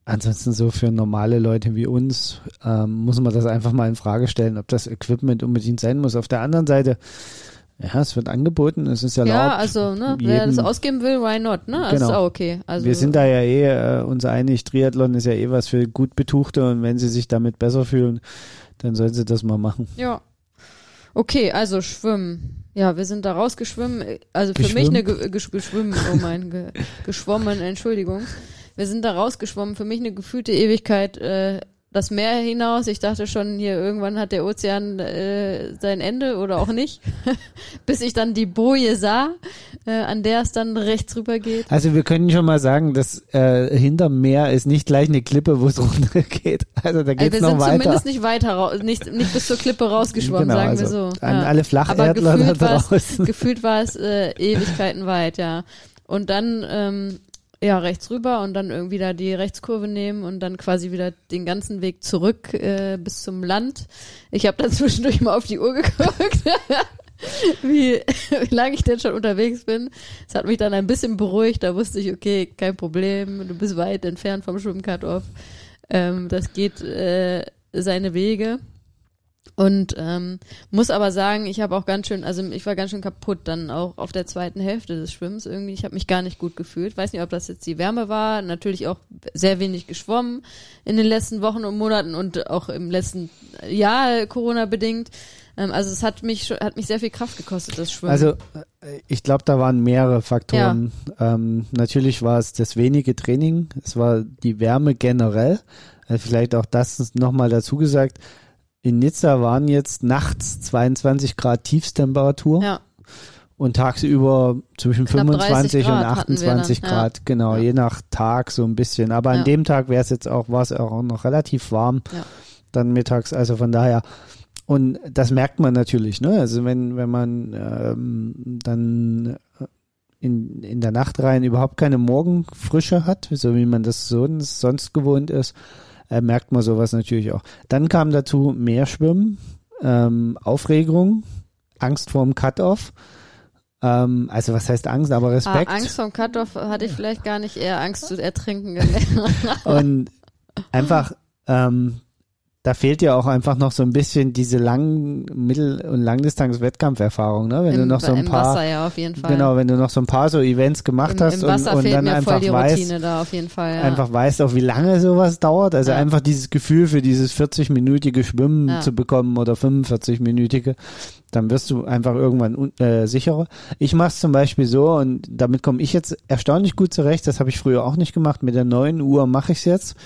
Ansonsten so für normale Leute wie uns ähm, muss man das einfach mal in Frage stellen, ob das Equipment unbedingt sein muss. Auf der anderen Seite, ja, es wird angeboten, es ist erlaubt. Ja, also, ne, wer das ausgeben will, why not, ne? Also Genau. ist auch okay. Also, wir sind da ja eh äh, uns einig, Triathlon ist ja eh was für gut Betuchte und wenn sie sich damit besser fühlen, dann sollen sie das mal machen. Ja. Okay, also schwimmen. Ja, wir sind da rausgeschwimmen. Also für Geschwimmen? mich eine ge gesch geschwimmen, oh mein, ge geschwommen, Entschuldigung. Wir sind da rausgeschwommen. Für mich eine gefühlte Ewigkeit. Äh, das Meer hinaus. Ich dachte schon, hier irgendwann hat der Ozean äh, sein Ende oder auch nicht. Bis ich dann die Boje sah, äh, an der es dann rechts rüber geht. Also wir können schon mal sagen, dass äh, hinterm Meer ist nicht gleich eine Klippe, wo es runtergeht. Also da Also geht's wir noch sind weiter. zumindest nicht weiter raus, nicht, nicht bis zur Klippe rausgeschwommen, Genau, sagen also wir so. An ja. alle Aber Flacherdler da gefühlt war es, draußen. gefühlt war es äh, Ewigkeiten weit, ja. Und dann ähm, ja rechts rüber und dann irgendwie da die Rechtskurve nehmen und dann quasi wieder den ganzen Weg zurück äh, bis zum Land. Ich habe dann zwischendurch mal auf die Uhr geguckt. Wie, wie lange ich denn schon unterwegs bin. Das hat mich dann ein bisschen beruhigt. Da wusste ich, okay, kein Problem, du bist weit entfernt vom Schwimm-Cut-Off. Ähm, das geht äh, seine Wege. Und ähm, muss aber sagen, ich habe auch ganz schön, also ich war ganz schön kaputt dann auch auf der zweiten Hälfte des Schwimmens irgendwie. Ich habe mich gar nicht gut gefühlt. Weiß nicht, ob das jetzt die Wärme war. Natürlich auch sehr wenig geschwommen in den letzten Wochen und Monaten und auch im letzten Jahr Corona bedingt. Ähm, also es hat mich hat mich sehr viel Kraft gekostet das Schwimmen. Also äh, ich glaube, da waren mehrere Faktoren. Ähm, natürlich war es das wenige Training, es war die Wärme generell. Also vielleicht auch das nochmal dazu gesagt. In Nizza waren jetzt nachts 22 Grad Tiefstemperatur ja, und tagsüber zwischen Knapp 30 25 und Grad hatten wir dann, 28 ja. Grad, genau, Ja. je nach Tag so ein bisschen. Aber Ja. an dem Tag wäre es jetzt auch, war es auch noch relativ warm, Ja. dann mittags, also von daher. Und das merkt man natürlich, ne? Also wenn, wenn man ähm, dann in, in der Nacht rein überhaupt keine Morgenfrische hat, so wie man das so sonst gewohnt ist, äh, merkt man sowas natürlich auch. Dann kam dazu mehr Schwimmen, ähm, Aufregung, Angst vorm Cut-Off. Ähm, also was heißt Angst, aber ah, Respekt. Angst vom Cut-Off hatte ich vielleicht gar nicht, eher Angst zu ertrinken gelernt. Und einfach ähm, da fehlt ja auch einfach noch so ein bisschen diese lang, Mittel- und Langdistanz-Wettkampferfahrung, ne? Wenn Im, du noch so ein paar, Wasser ja auf jeden Fall. genau, wenn du noch so ein paar so Events gemacht Im, hast im und, und dann einfach weißt, da Fall. Ja. einfach weißt auch, wie lange sowas dauert. Also Ja. einfach dieses Gefühl für dieses 40-minütige Schwimmen zu bekommen oder 45-minütige, dann wirst du einfach irgendwann äh, sicherer. Ich mache es zum Beispiel so und damit komme ich jetzt erstaunlich gut zurecht. Das habe ich früher auch nicht gemacht. Mit der neuen Uhr mache ich es jetzt.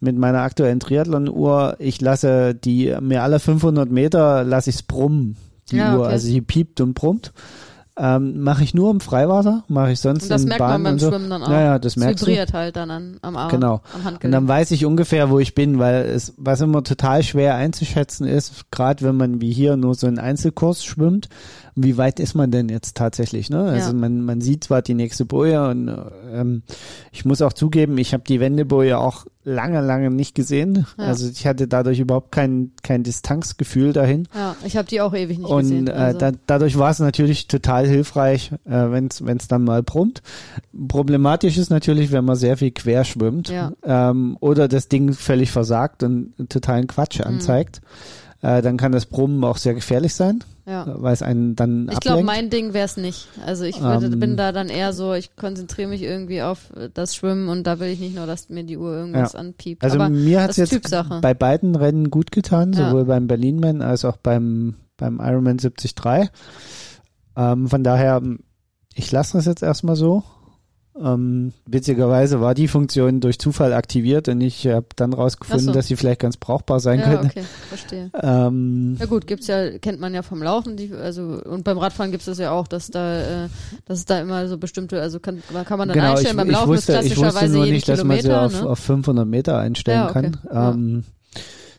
Mit meiner aktuellen Triathlon-Uhr. Ich lasse die mir alle 500 Meter lasse ich es brummen. Die Ja, Uhr, okay. also sie piept und brummt. Ähm, mache ich nur im Freiwasser, mache ich sonst und das in merkt Bahnen man beim und so. Schwimmen dann auch. Ja, ja, das Es merkst du. vibriert halt dann an, am Arm, Genau. am Und Handgelenk. dann weiß ich ungefähr, wo ich bin, weil es, was immer total schwer einzuschätzen ist, gerade wenn man wie hier nur so einen Einzelkurs schwimmt, wie weit ist man denn jetzt tatsächlich? Ne? Also Ja. man, man sieht zwar die nächste Boje und ähm, ich muss auch zugeben, ich habe die Wendeboje auch lange, lange nicht gesehen. Ja. Also ich hatte dadurch überhaupt kein, kein Distanzgefühl dahin. ja, ich habe die auch ewig nicht Und gesehen. äh, Also. da, dadurch war es natürlich total hilfreich, äh, wenn es dann mal brummt. Problematisch ist natürlich, wenn man sehr viel quer schwimmt Ja. ähm, oder das Ding völlig versagt und totalen Quatsch Mhm. anzeigt. Äh, dann kann das Brummen auch sehr gefährlich sein, ja. weil es einen dann Ich glaube, mein Ding wäre es nicht. Also ich würde, Ähm. bin da dann eher so, ich konzentriere mich irgendwie auf das Schwimmen und da will ich nicht nur, dass mir die Uhr irgendwas anpiept. also Aber mir hat es jetzt Typsache. bei beiden Rennen gut getan, Ja. sowohl beim Berlin-Man als auch beim, beim Ironman 73. Ähm, von daher, ich lasse das jetzt erstmal so. Ähm, witzigerweise war die Funktion durch Zufall aktiviert und ich habe dann rausgefunden, so. dass sie vielleicht ganz brauchbar sein ja, könnte. okay, verstehe. Ähm, Ja gut, gibt's ja, kennt man ja vom Laufen, die, also und beim Radfahren gibt's das ja auch, dass da, äh, dass es da immer so bestimmte, also kann, kann man dann genau, ich, einstellen. beim ich, Laufen wusste, ist ich wusste klassischerweise nur nicht, dass man sie auf, ne? auf 500 Meter einstellen Ja, okay. kann. Ja.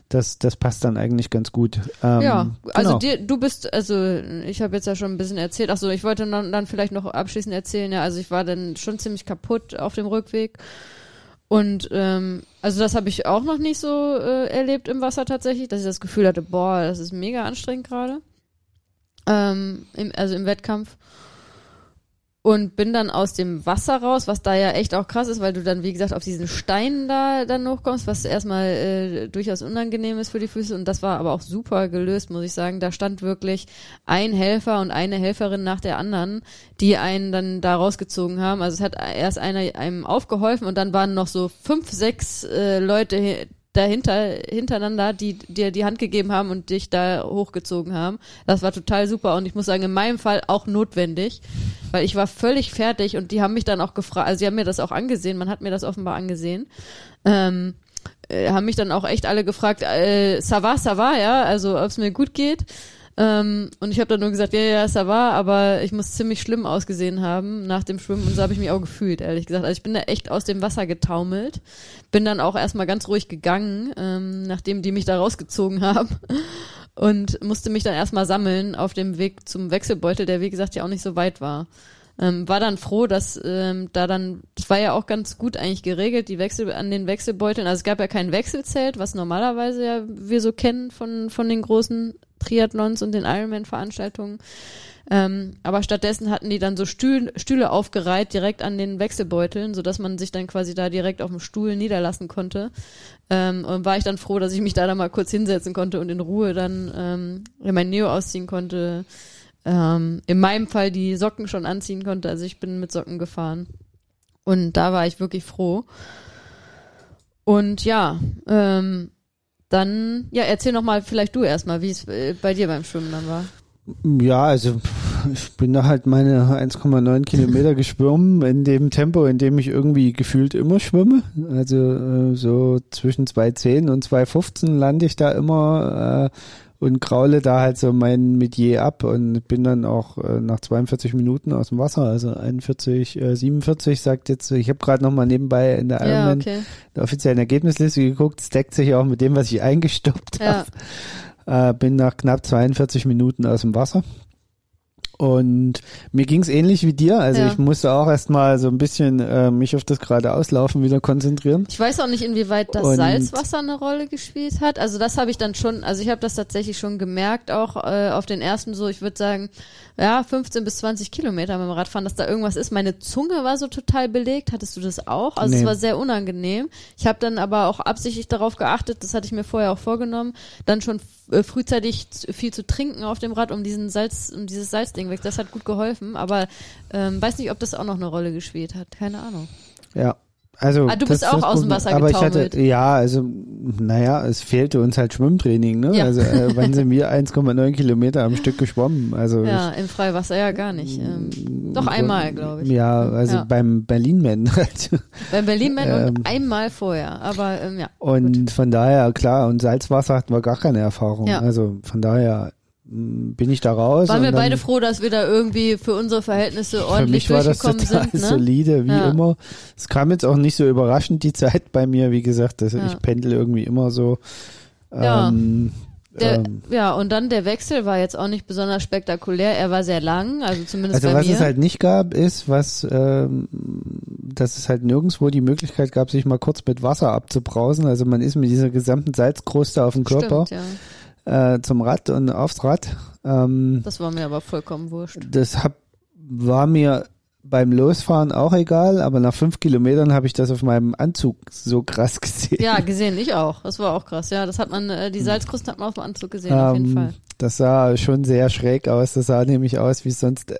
Das, das passt dann eigentlich ganz gut. Ähm, ja, also genau. dir, du bist, also ich habe jetzt ja schon ein bisschen erzählt, achso, ich wollte dann, dann vielleicht noch abschließend erzählen, ja, also ich war dann schon ziemlich kaputt auf dem Rückweg und ähm, also das habe ich auch noch nicht so äh, erlebt im Wasser tatsächlich, dass ich das Gefühl hatte, boah, das ist mega anstrengend gerade, ähm, im, also im Wettkampf und bin dann aus dem Wasser raus, was da ja echt auch krass ist, weil du dann, wie gesagt, auf diesen Stein da dann hochkommst, was erstmal äh, durchaus unangenehm ist für die Füße. Und das war aber auch super gelöst, muss ich sagen. Da stand wirklich ein Helfer und eine Helferin nach der anderen, die einen dann da rausgezogen haben. Also es hat erst einer einem aufgeholfen und dann waren noch so fünf, sechs äh, Leute dahinter, hintereinander, die dir die Hand gegeben haben und dich da hochgezogen haben. Das war total super und ich muss sagen, in meinem Fall auch notwendig, weil ich war völlig fertig und die haben mich dann auch gefragt, also sie haben mir das auch angesehen, man hat mir das offenbar angesehen, ähm, äh, haben mich dann auch echt alle gefragt, äh, ça va, ça va, ja, also ob es mir gut geht. Ähm, und ich habe dann nur gesagt, ja, ja, ça va, aber ich muss ziemlich schlimm ausgesehen haben nach dem Schwimmen und so habe ich mich auch gefühlt, ehrlich gesagt. Also ich bin da echt aus dem Wasser getaumelt, bin dann auch erstmal ganz ruhig gegangen, ähm, nachdem die mich da rausgezogen haben und musste mich dann erstmal sammeln auf dem Weg zum Wechselbeutel, der wie gesagt ja auch nicht so weit war. Ähm, war dann froh, dass ähm, da dann, das war ja auch ganz gut eigentlich geregelt, die Wechsel an den Wechselbeuteln. Also es gab ja kein Wechselzelt, was normalerweise ja wir so kennen von, von den großen Triathlons und den Ironman-Veranstaltungen. Ähm, aber stattdessen hatten die dann so Stühl, Stühle aufgereiht direkt an den Wechselbeuteln, sodass man sich dann quasi da direkt auf dem Stuhl niederlassen konnte. Ähm, und war ich dann froh, dass ich mich da dann mal kurz hinsetzen konnte und in Ruhe dann ähm, mein Neo ausziehen konnte. Ähm, in meinem Fall die Socken schon anziehen konnte. Also ich bin mit Socken gefahren. Und da war ich wirklich froh. Und ja, ähm, dann, ja, erzähl noch mal vielleicht du erstmal, wie es äh, bei dir beim Schwimmen dann war. Ja, also ich bin da halt meine 1,9 Kilometer geschwommen in dem Tempo, in dem ich irgendwie gefühlt immer schwimme. Also äh, so zwischen 2,10 und 2,15 lande ich da immer äh, und kraule da halt so mein Metier ab und bin dann auch äh, nach 42 Minuten aus dem Wasser, also 41, äh, 47 sagt jetzt, ich habe gerade nochmal nebenbei in der Ja, Ironman okay. der offiziellen Ergebnisliste geguckt, es deckt sich auch mit dem, was ich eingestoppt Ja. habe. Äh, bin nach knapp 42 Minuten aus dem Wasser. Und mir ging's ähnlich wie dir. Also Ja. ich musste auch erstmal so ein bisschen äh, mich auf das geradeauslaufen wieder konzentrieren. Ich weiß auch nicht, inwieweit das Und- Salzwasser eine Rolle gespielt hat. Also das habe ich dann schon, also ich habe das tatsächlich schon gemerkt, auch äh, auf den ersten so, ich würde sagen, ja, 15 bis 20 Kilometer dem Radfahren, dass da irgendwas ist. Meine Zunge war so total belegt. Hattest du das auch? Also es Nee. war sehr unangenehm. Ich habe dann aber auch absichtlich darauf geachtet, das hatte ich mir vorher auch vorgenommen, dann schon frühzeitig z- viel zu trinken auf dem Rad, um diesen Salz, um dieses Salzding weg. Das hat gut geholfen, aber ähm, weiß nicht, ob das auch noch eine Rolle gespielt hat. Keine Ahnung. Ja. Also, Ah, du das bist ist auch aus dem. Wasser Aber ich hatte, ja, also, naja, es fehlte uns halt Schwimmtraining, ne? Ja. Also, äh, wann sind wir 1,9 Kilometer am Stück geschwommen? Also, Ja, im Freiwasser ja gar nicht. Ähm, ich, doch einmal, glaube ich. Ja, also Ja. beim Berlin-Man halt. Beim Berlin-Man Ähm. und einmal vorher. Aber ähm, ja. Und von daher, klar, und Salzwasser hatten wir gar keine Erfahrung. Ja. Also, von daher bin ich da raus. Waren wir dann- beide froh, dass wir da irgendwie für unsere Verhältnisse Für ordentlich mich war das total sind. Ne? solide, wie Ja. immer. Es kam jetzt auch nicht so überraschend, die Zeit bei mir. Wie gesagt, das, Ja. ich pendel irgendwie immer so. Ja. Ähm, Der, ähm, ja, und dann der Wechsel war jetzt auch nicht besonders spektakulär. Er war sehr lang, also zumindest also bei was mir. es halt nicht gab, ist, was, ähm, dass es halt nirgendwo die Möglichkeit gab, sich mal kurz mit Wasser abzubrausen. Also man ist mit dieser gesamten Salzkruste auf dem Körper Stimmt, ja. Äh, zum Rad und aufs Rad. Ähm, Das war mir aber vollkommen wurscht. das hab, war mir beim Losfahren auch egal, aber nach fünf Kilometern habe ich das auf meinem Anzug so krass gesehen. Ja, gesehen, ich auch. Das war auch krass. Ja, das hat man, äh, die Salzkruste hat man auf dem Anzug gesehen, auf jeden Ähm, Fall. Das sah schon sehr schräg aus. Das sah nämlich aus wie sonst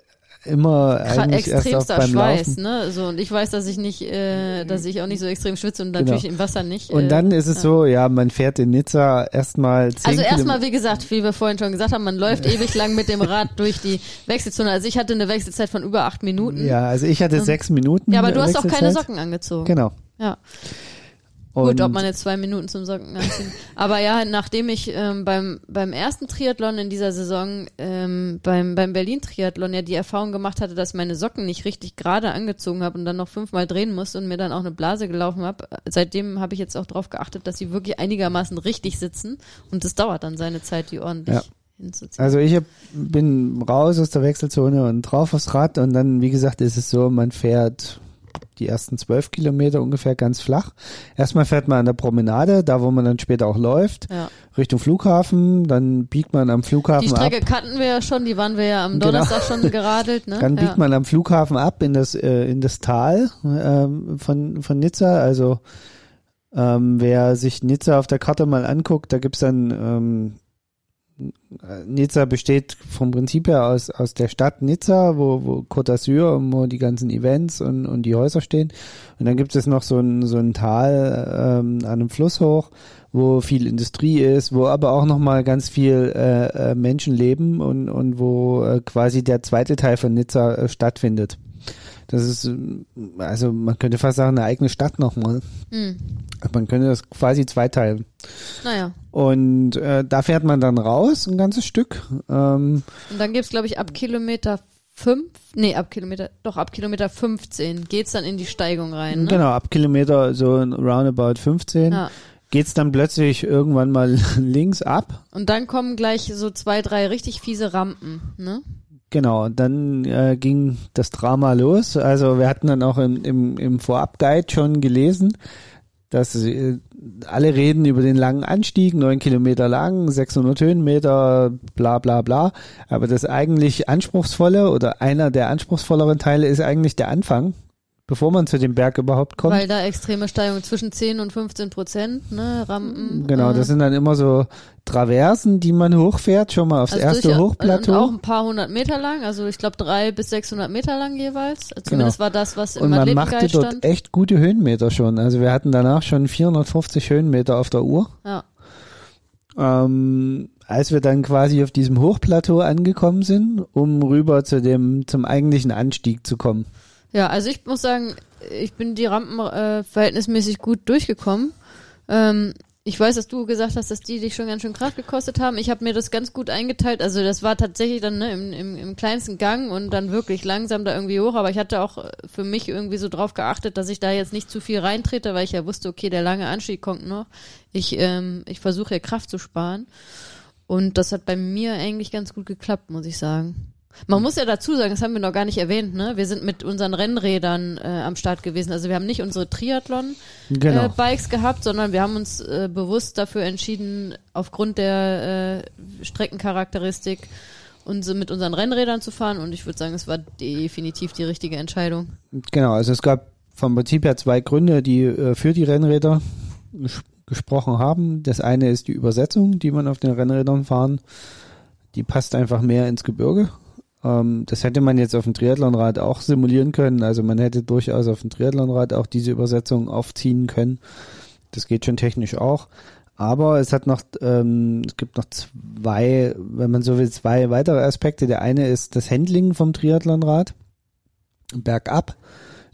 immer eigentlich erst extremster beim Schweiß, Laufen. ne? So, und ich weiß, dass ich nicht, äh, dass ich auch nicht so extrem schwitze und natürlich im Wasser nicht. Genau. Und äh, dann ist es ja. so, ja, man fährt in Nizza erstmal zehn Also erstmal, wie gesagt, wie wir vorhin schon gesagt haben, man läuft ewig lang mit dem Rad durch die Wechselzone. Also ich hatte eine Wechselzeit von über acht Minuten. Ja, also ich hatte Ähm, sechs Minuten. Ja, aber du hast auch keine. Socken angezogen. Genau. Ja. Gut, ob man jetzt zwei Minuten zum Socken anziehen. Aber ja, nachdem ich ähm, beim, beim ersten Triathlon in dieser Saison, ähm, beim, beim Berlin-Triathlon ja die Erfahrung gemacht hatte, dass meine Socken nicht richtig gerade angezogen habe und dann noch fünfmal drehen musste und mir dann auch eine Blase gelaufen habe, seitdem habe ich jetzt auch darauf geachtet, dass sie wirklich einigermaßen richtig sitzen und das dauert dann seine Zeit, die ordentlich Ja. hinzuziehen. Also ich hab, bin raus aus der Wechselzone und drauf aufs Rad und dann, wie gesagt, ist es so, man fährt die ersten zwölf Kilometer ungefähr ganz flach. Erstmal fährt man an der Promenade, da wo man dann später auch läuft, ja. Richtung Flughafen, dann biegt man am Flughafen Die Strecke ab. kannten wir ja schon, die waren wir ja am Genau. Donnerstag schon geradelt, ne? Dann ja. biegt man am Flughafen ab in das, äh, in das Tal ähm, von, von Nizza. Also ähm, wer sich Nizza auf der Karte mal anguckt, da gibt's dann ähm, Nizza besteht vom Prinzip her aus, aus der Stadt Nizza, wo, wo Côte d'Azur, wo die ganzen Events und, und die Häuser stehen. Und dann gibt es noch so ein, so ein Tal ähm, an einem Fluss hoch, wo viel Industrie ist, wo aber auch nochmal ganz viel äh, äh, Menschen leben und, und wo äh, quasi der zweite Teil von Nizza äh, stattfindet. Das ist, also man könnte fast sagen, eine eigene Stadt nochmal. Hm. Man könnte das quasi zweiteilen. Naja. Und äh, da fährt man dann raus, ein ganzes Stück. Ähm, Und dann gibt's glaube ich, ab Kilometer fünf, nee, ab Kilometer, doch ab Kilometer 15 geht's dann in die Steigung rein, ne? Genau, ab Kilometer so in roundabout 15 Ja. geht's dann plötzlich irgendwann mal links ab. Und dann kommen gleich so zwei, drei richtig fiese Rampen, ne? Genau, dann äh, ging das Drama los. Also wir hatten dann auch im, im, im Vorabguide schon gelesen, dass äh, alle reden über den langen Anstieg, neun Kilometer lang, 600 Höhenmeter, bla bla bla. Aber das eigentlich anspruchsvolle oder einer der anspruchsvolleren Teile ist eigentlich der Anfang, bevor man zu dem Berg überhaupt kommt. Weil da extreme Steigungen zwischen 10 und 15 Prozent, ne? Rampen. Genau, äh, das sind dann immer so Traversen, die man hochfährt, schon mal aufs also erste durchaus- Hochplateau. Und auch ein paar hundert Meter lang, also ich glaube drei bis 600 Meter lang jeweils. Zumindest war das, was im Genau. Und man machte dort stand. echt gute Höhenmeter schon. Also wir hatten danach schon 450 Höhenmeter auf der Uhr. Ja. Ähm, als wir dann quasi auf diesem Hochplateau angekommen sind, um rüber zu dem, zum eigentlichen Anstieg zu kommen. Ja, also ich muss sagen, ich bin die Rampen äh, verhältnismäßig gut durchgekommen. Ähm, ich weiß, dass du gesagt hast, dass die dich schon ganz schön Kraft gekostet haben. Ich habe mir das ganz gut eingeteilt. Also das war tatsächlich dann ne, im, im, im kleinsten Gang und dann wirklich langsam da irgendwie hoch. Aber ich hatte auch äh, für mich irgendwie so drauf geachtet, dass ich da jetzt nicht zu viel reintrete, weil ich ja wusste, okay, der lange Anstieg kommt noch. Ich, ähm, ich versuche ja Kraft zu sparen. Und das hat bei mir eigentlich ganz gut geklappt, muss ich sagen. Man muss ja dazu sagen, das haben wir noch gar nicht erwähnt, ne? Wir sind mit unseren Rennrädern äh, am Start gewesen. Also wir haben nicht unsere Triathlon-Bikes Genau. gehabt, sondern wir haben uns äh, bewusst dafür entschieden, aufgrund der äh, Streckencharakteristik uns mit unseren Rennrädern zu fahren. Und ich würde sagen, es war definitiv die richtige Entscheidung. Genau, also es gab vom Prinzip her zwei Gründe, die äh, für die Rennräder ges gesprochen haben. Das eine ist die Übersetzung, die man auf den Rennrädern fahren. Die passt einfach mehr ins Gebirge. Ähm, das hätte man jetzt auf dem Triathlonrad auch simulieren können. Also man hätte durchaus auf dem Triathlonrad auch diese Übersetzung aufziehen können. Das geht schon technisch auch. Aber es hat noch, ähm, es gibt noch zwei, wenn man so will, zwei weitere Aspekte. Der eine ist das Handling vom Triathlonrad. Bergab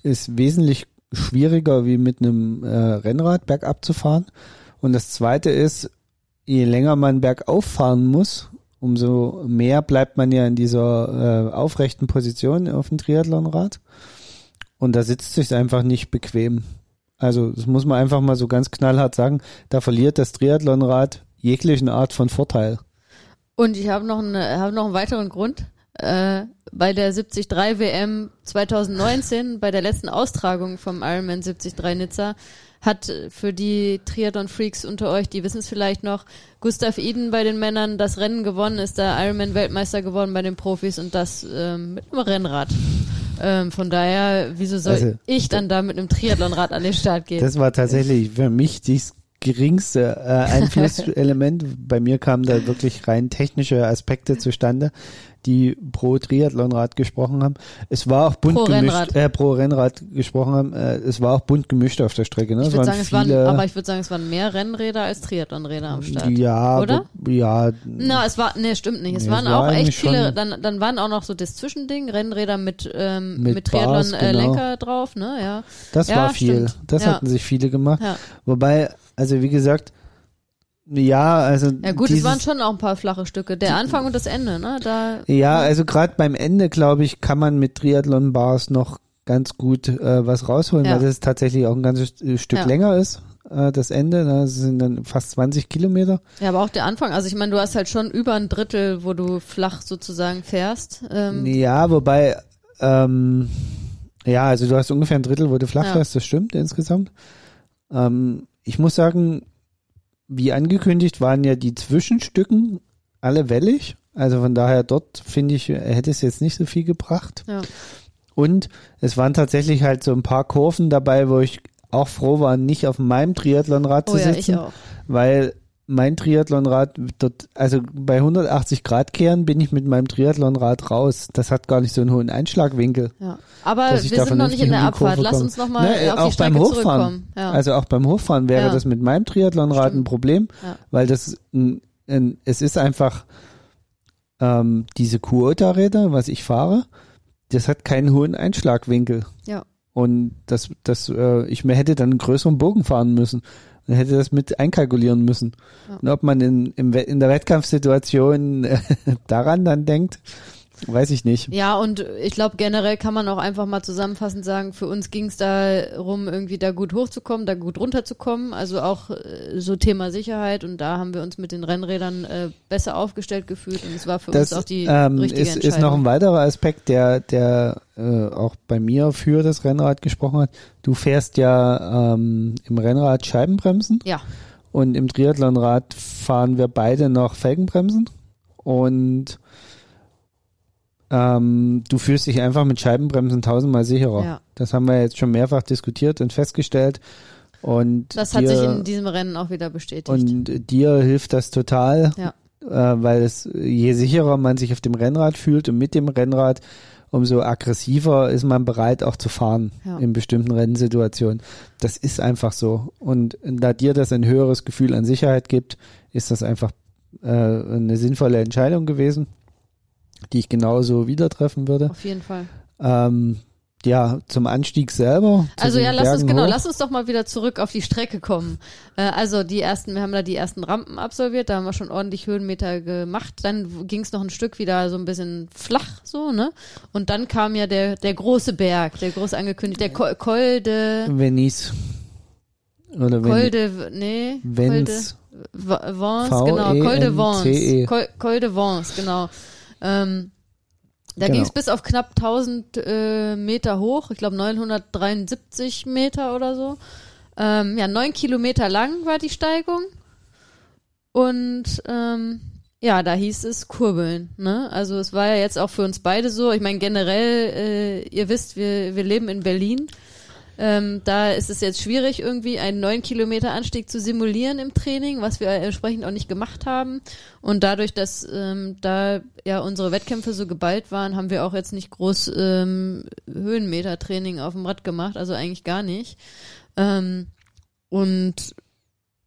ist wesentlich schwieriger wie mit einem äh, Rennrad bergab zu fahren. Und das zweite ist, je länger man bergauf fahren muss, umso mehr bleibt man ja in dieser äh, aufrechten Position auf dem Triathlonrad. Und da sitzt sich einfach nicht bequem. Also das muss man einfach mal so ganz knallhart sagen, da verliert das Triathlonrad jeglichen Art von Vorteil. Und ich habe noch, eine, hab noch einen weiteren Grund. Äh, bei der 73 WM 2019, bei der letzten Austragung vom Ironman 73 Nizza, hat für die Triathlon-Freaks unter euch, die wissen es vielleicht noch, Gustav Iden bei den Männern das Rennen gewonnen, ist der Ironman-Weltmeister geworden bei den Profis und das ähm, mit einem Rennrad. Ähm, von daher, wieso soll Also, ich dann da mit einem Triathlonrad an den Start gehen? Das war tatsächlich für mich das geringste äh, Einflusselement. Bei mir kamen da wirklich rein technische Aspekte zustande, die pro Triathlonrad gesprochen haben. Es war auch bunt Pro gemischt, Rennrad. äh, pro Rennrad gesprochen haben. Äh, es war auch bunt gemischt auf der Strecke. Ne? ich würde sagen, es waren, aber ich würde sagen, es waren mehr Rennräder als Triathlonräder am Start. ja, oder? wo- ja, Na, es war, nee, stimmt nicht. Es Nee, waren es war auch echt viele, dann, dann waren auch noch so das Zwischending, Rennräder mit, ähm, Mit mit, Triathlon-Lenker drauf, ne, ja. das Ja, war viel. stimmt. Das Ja. hatten sich viele gemacht. Ja, Wobei, also wie gesagt, ja, also ja gut, dieses, es waren schon auch ein paar flache Stücke. Der Anfang und das Ende, ne, da, Ja, also gerade beim Ende, glaube ich, kann man mit Triathlon-Bars noch ganz gut äh, was rausholen, Ja. weil das tatsächlich auch ein ganzes äh, Stück Ja. länger ist, äh, das Ende. Ne? Das sind dann fast 20 Kilometer. ja, aber auch der Anfang, also ich meine, du hast halt schon über ein Drittel, wo du flach sozusagen fährst. Ähm, Ja, wobei, ähm, ja, also du hast ungefähr ein Drittel, wo du flach Ja. fährst, das stimmt insgesamt. Ähm, ich muss sagen, wie angekündigt waren ja die Zwischenstücken alle wellig. Also von daher dort finde ich, hätte es jetzt nicht so viel gebracht. Ja. Und es waren tatsächlich halt so ein paar Kurven dabei, wo ich auch froh war, nicht auf meinem Triathlonrad Oh zu ja, sitzen, auch. weil mein Triathlonrad dort, also bei 180 Grad Kehren bin ich mit meinem Triathlonrad raus. Das hat gar nicht so einen hohen Einschlagwinkel. Ja. Aber wir sind noch nicht in der Abfahrt. Lass uns nochmal Ne, auf auch die Strecke beim Hochfahren. zurückkommen. Ja. Also auch beim Hochfahren wäre Ja. das mit meinem Triathlonrad ein Stimmt. Problem, Ja. weil das ein, ein, es ist einfach ähm, diese Kuota-Räder, was ich fahre, das hat keinen hohen Einschlagwinkel. Ja. Und das, das, äh, ich mir hätte dann einen größeren Bogen fahren müssen. Man hätte das mit einkalkulieren müssen. Ja. Und ob man in, We- in der Wettkampfsituation äh, daran dann denkt, weiß ich nicht. Ja, und ich glaube, generell kann man auch einfach mal zusammenfassend sagen, für uns ging es darum, irgendwie da gut hochzukommen, da gut runterzukommen. Also auch äh, so Thema Sicherheit. Und da haben wir uns mit den Rennrädern äh, besser aufgefühlt gefühlt. Und es war für Das uns auch die ähm, richtige ist, Entscheidung. ist noch ein weiterer Aspekt, der, der äh, auch bei mir für das Rennrad gesprochen hat. Du fährst ja ähm, im Rennrad Scheibenbremsen ja, und im Triathlonrad fahren wir beide noch Felgenbremsen und ähm, du fühlst dich einfach mit Scheibenbremsen tausendmal sicherer. Ja. Das haben wir jetzt schon mehrfach diskutiert und festgestellt. Und das dir, hat sich in diesem Rennen auch wieder bestätigt. und dir hilft das total, Ja. äh, weil es je sicherer man sich auf dem Rennrad fühlt und mit dem Rennrad, umso aggressiver ist man bereit auch zu fahren Ja. in bestimmten Rennsituationen. Das ist einfach so. Und da dir das ein höheres Gefühl an Sicherheit gibt, ist das einfach äh, eine sinnvolle Entscheidung gewesen, die ich genauso wieder treffen würde. Auf jeden Fall. Ähm, ja, zum Anstieg selber. zu Also ja, lass uns Bergen genau, hoch. lass uns doch mal wieder zurück auf die Strecke kommen. Äh, also die ersten, wir haben da die ersten Rampen absolviert, da haben wir schon ordentlich Höhenmeter gemacht. Dann ging es noch ein Stück wieder so ein bisschen flach, so ne. Und dann kam ja der der große Berg, der groß angekündigt, der Col, Col de Venice. Oder Col Ven de nee, Col de Vence. Vence, genau, Col de V-E-N-C-E. Vence, Col, Col de Vence, genau. Ähm, Da Genau. ging es bis auf knapp 1000 äh, Meter hoch, ich glaube 973 Meter oder so. Ähm, ja, neun Kilometer lang war die Steigung. Und ähm, ja, da hieß es kurbeln. Ne? Also es war ja jetzt auch für uns beide so. Ich meine, generell, äh, ihr wisst, wir, wir leben in Berlin. Ähm, da ist es jetzt schwierig, irgendwie einen 9 Kilometer Anstieg zu simulieren im Training, was wir entsprechend auch nicht gemacht haben. Und dadurch, dass ähm, da ja unsere Wettkämpfe so geballt waren, haben wir auch jetzt nicht groß ähm, Höhenmeter-Training auf dem Rad gemacht, also eigentlich gar nicht. Ähm, und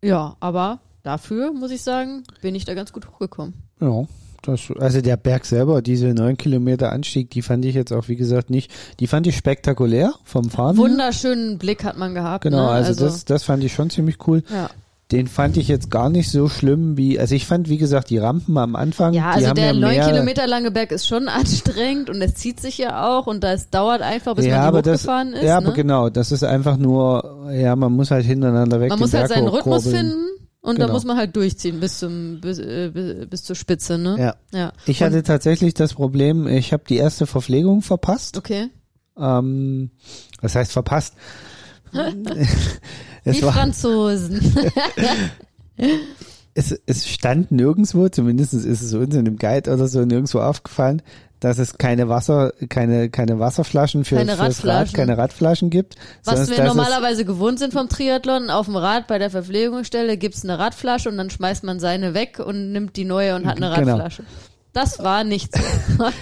ja, aber dafür, muss ich sagen, bin ich da ganz gut hochgekommen. Ja. Das, also der Berg selber, diese neun Kilometer Anstieg, die fand ich jetzt auch, wie gesagt, nicht, die fand ich spektakulär vom Fahren. her. Wunderschönen Blick hat man gehabt. Genau, ne? also, das, das fand ich schon ziemlich cool. ja. Den fand ich jetzt gar nicht so schlimm wie, also ich fand, wie gesagt, die Rampen am Anfang, Ja, also der ja neun mehr, Kilometer lange Berg ist schon anstrengend und es zieht sich ja auch und das dauert einfach, bis ja, man aber das, hochgefahren ist. ja, ne? aber genau, das ist einfach nur, ja, man muss halt hintereinander weg Man muss halt Berg seinen Rhythmus finden und Genau. dann muss man halt durchziehen bis zum bis, äh, bis, zur Spitze, ne? Ja. Ja. Ich hatte tatsächlich das Problem, ich habe die erste Verpflegung verpasst. Okay. Ähm, was heißt verpasst? Die war, Franzosen. es, es stand nirgendwo, zumindest ist es uns in dem Guide oder so nirgendwo aufgefallen, dass es keine Wasser, keine, keine Wasserflaschen für Keine fürs Rad, Radflaschen. keine Radflaschen gibt. Was wir normalerweise gewohnt sind vom Triathlon, auf dem Rad bei der Verpflegungsstelle gibt's eine Radflasche und dann schmeißt man seine weg und nimmt die neue und hat eine Genau. Radflasche. Das war nicht so.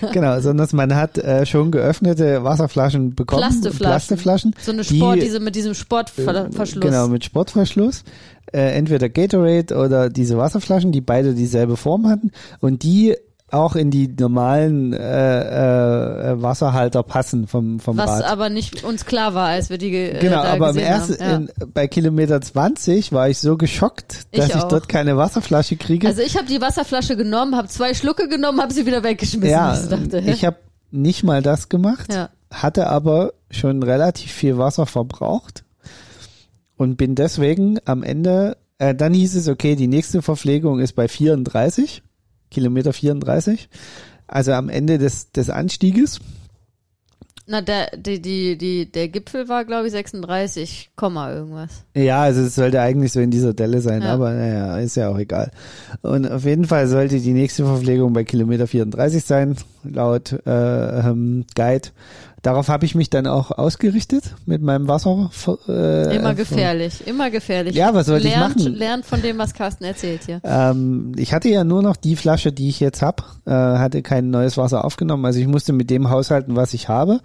Genau, sondern man hat äh, schon geöffnete Wasserflaschen bekommen. Plasteflaschen. Plasteflaschen. So eine die- Sport, diese mit diesem Sportverschluss. Genau, mit Sportverschluss. Äh, entweder Gatorade oder diese Wasserflaschen, die beide dieselbe Form hatten und die auch in die normalen äh, äh, Wasserhalter passen vom, vom Was Rad. aber nicht uns klar war, als wir die Genau, äh, da aber im ersten. Ja. in, bei Kilometer 20 war ich so geschockt, Ich dass ich auch. dort keine Wasserflasche kriege. Also ich habe die Wasserflasche genommen, habe zwei Schlucke genommen, habe sie wieder weggeschmissen. ja, ich dachte, ich habe nicht mal das gemacht, ja. hatte aber schon relativ viel Wasser verbraucht und bin deswegen am Ende, äh, dann hieß es, okay, die nächste Verpflegung ist bei 34, Kilometer 34, also am Ende des, des Anstieges. Na, der, die, die, die, der Gipfel war, glaube ich, 36, Komma irgendwas. Ja, also es sollte eigentlich so in dieser Delle sein, Ja. aber naja, ist ja auch egal. Und auf jeden Fall sollte die nächste Verpflegung bei Kilometer 34 sein, laut äh, ähm, Guide. Darauf habe ich mich dann auch ausgerichtet mit meinem Wasser. Äh, Immer gefährlich, immer gefährlich. Ja, was sollte ich machen? Lernt von dem, was Carsten erzählt hier. Ähm, ich hatte ja nur noch die Flasche, die ich jetzt hab, äh, hatte kein neues Wasser aufgenommen. Also ich musste mit dem haushalten, was ich habe.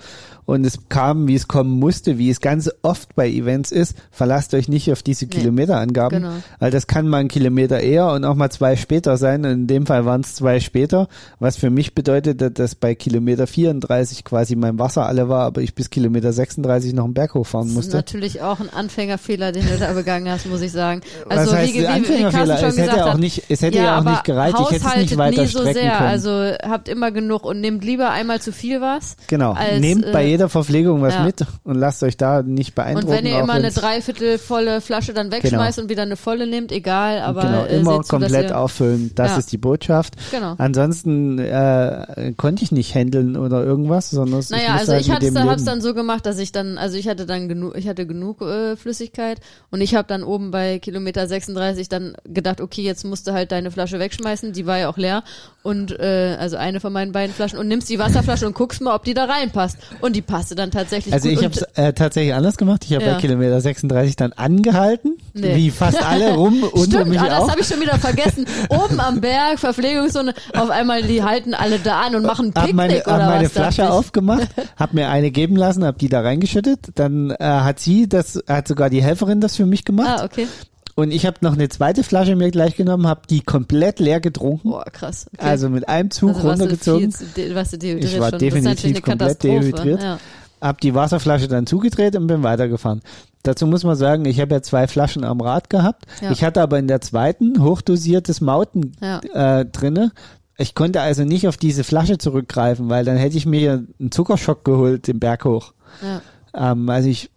Und es kam, wie es kommen musste, wie es ganz oft bei Events ist. Verlasst euch nicht auf diese Nee. Kilometerangaben, Genau. weil das kann mal ein Kilometer eher und auch mal zwei später sein. Und in dem Fall waren es zwei später, was für mich bedeutete, dass bei Kilometer 34 quasi mein Wasser alle war, aber ich bis Kilometer 36 noch einen Berg hochfahren Das ist musste. natürlich auch ein Anfängerfehler, den du da begangen hast, muss ich sagen. Also was heißt wie, wie, wie Anfängerfehler? Schon Es hätte auch nicht, es hätte ja, auch nicht gereicht. Ich hätte es nicht weiter nie so sehr. können. Also habt immer genug und nehmt lieber einmal zu viel was. Genau. als, Nehmt bei äh, jeder Verpflegung was ja. mit und lasst euch da nicht beeindrucken. Und wenn ihr immer eine wenn's- dreiviertel volle Flasche dann wegschmeißt und wieder eine volle nehmt, egal, aber genau, äh, immer zu, komplett auffüllen. Das Ja. ist die Botschaft. Genau. Ansonsten äh, konnte ich nicht handeln oder irgendwas, sondern Naja, musste also halt ich hatte hab's leben. dann so gemacht, dass ich dann, also ich hatte dann genug, ich hatte genug äh, Flüssigkeit und ich habe dann oben bei Kilometer 36 dann gedacht, okay, jetzt musst du halt deine Flasche wegschmeißen, die war ja auch leer und äh, also eine von meinen beiden Flaschen und nimmst die Wasserflasche und guckst mal, ob die da reinpasst und die passte dann tatsächlich Also gut. ich und, habe es äh, tatsächlich anders gemacht. Ich habe Ja. bei Kilometer 36 dann angehalten, Nee. wie fast alle rum, unter Stimmt, mich ah, das habe ich schon wieder vergessen. Oben am Berg, Verpflegungszone, auf einmal, die halten alle da an und machen hab Picknick meine, oder hab meine was. Flasche aufgemacht, hab mir eine geben lassen, hab die da reingeschüttet. Dann äh, hat sie, das hat sogar die Helferin das für mich gemacht. Ah, okay. Und ich habe noch eine zweite Flasche mir gleich genommen, habe die komplett leer getrunken. Boah, krass. Okay. Also mit einem Zug Also runtergezogen. viel warst du dehydriert Ich war schon. Definitiv komplett dehydriert. Ja. Hab die Wasserflasche dann zugedreht und bin weitergefahren. Dazu muss man sagen, ich habe ja zwei Flaschen am Rad gehabt. Ja. Ich hatte aber in der zweiten hochdosiertes Mauten Ja. äh, drinne. Ich konnte also nicht auf diese Flasche zurückgreifen, weil dann hätte ich mir einen Zuckerschock geholt den Berg hoch. Ja. Ähm, also ich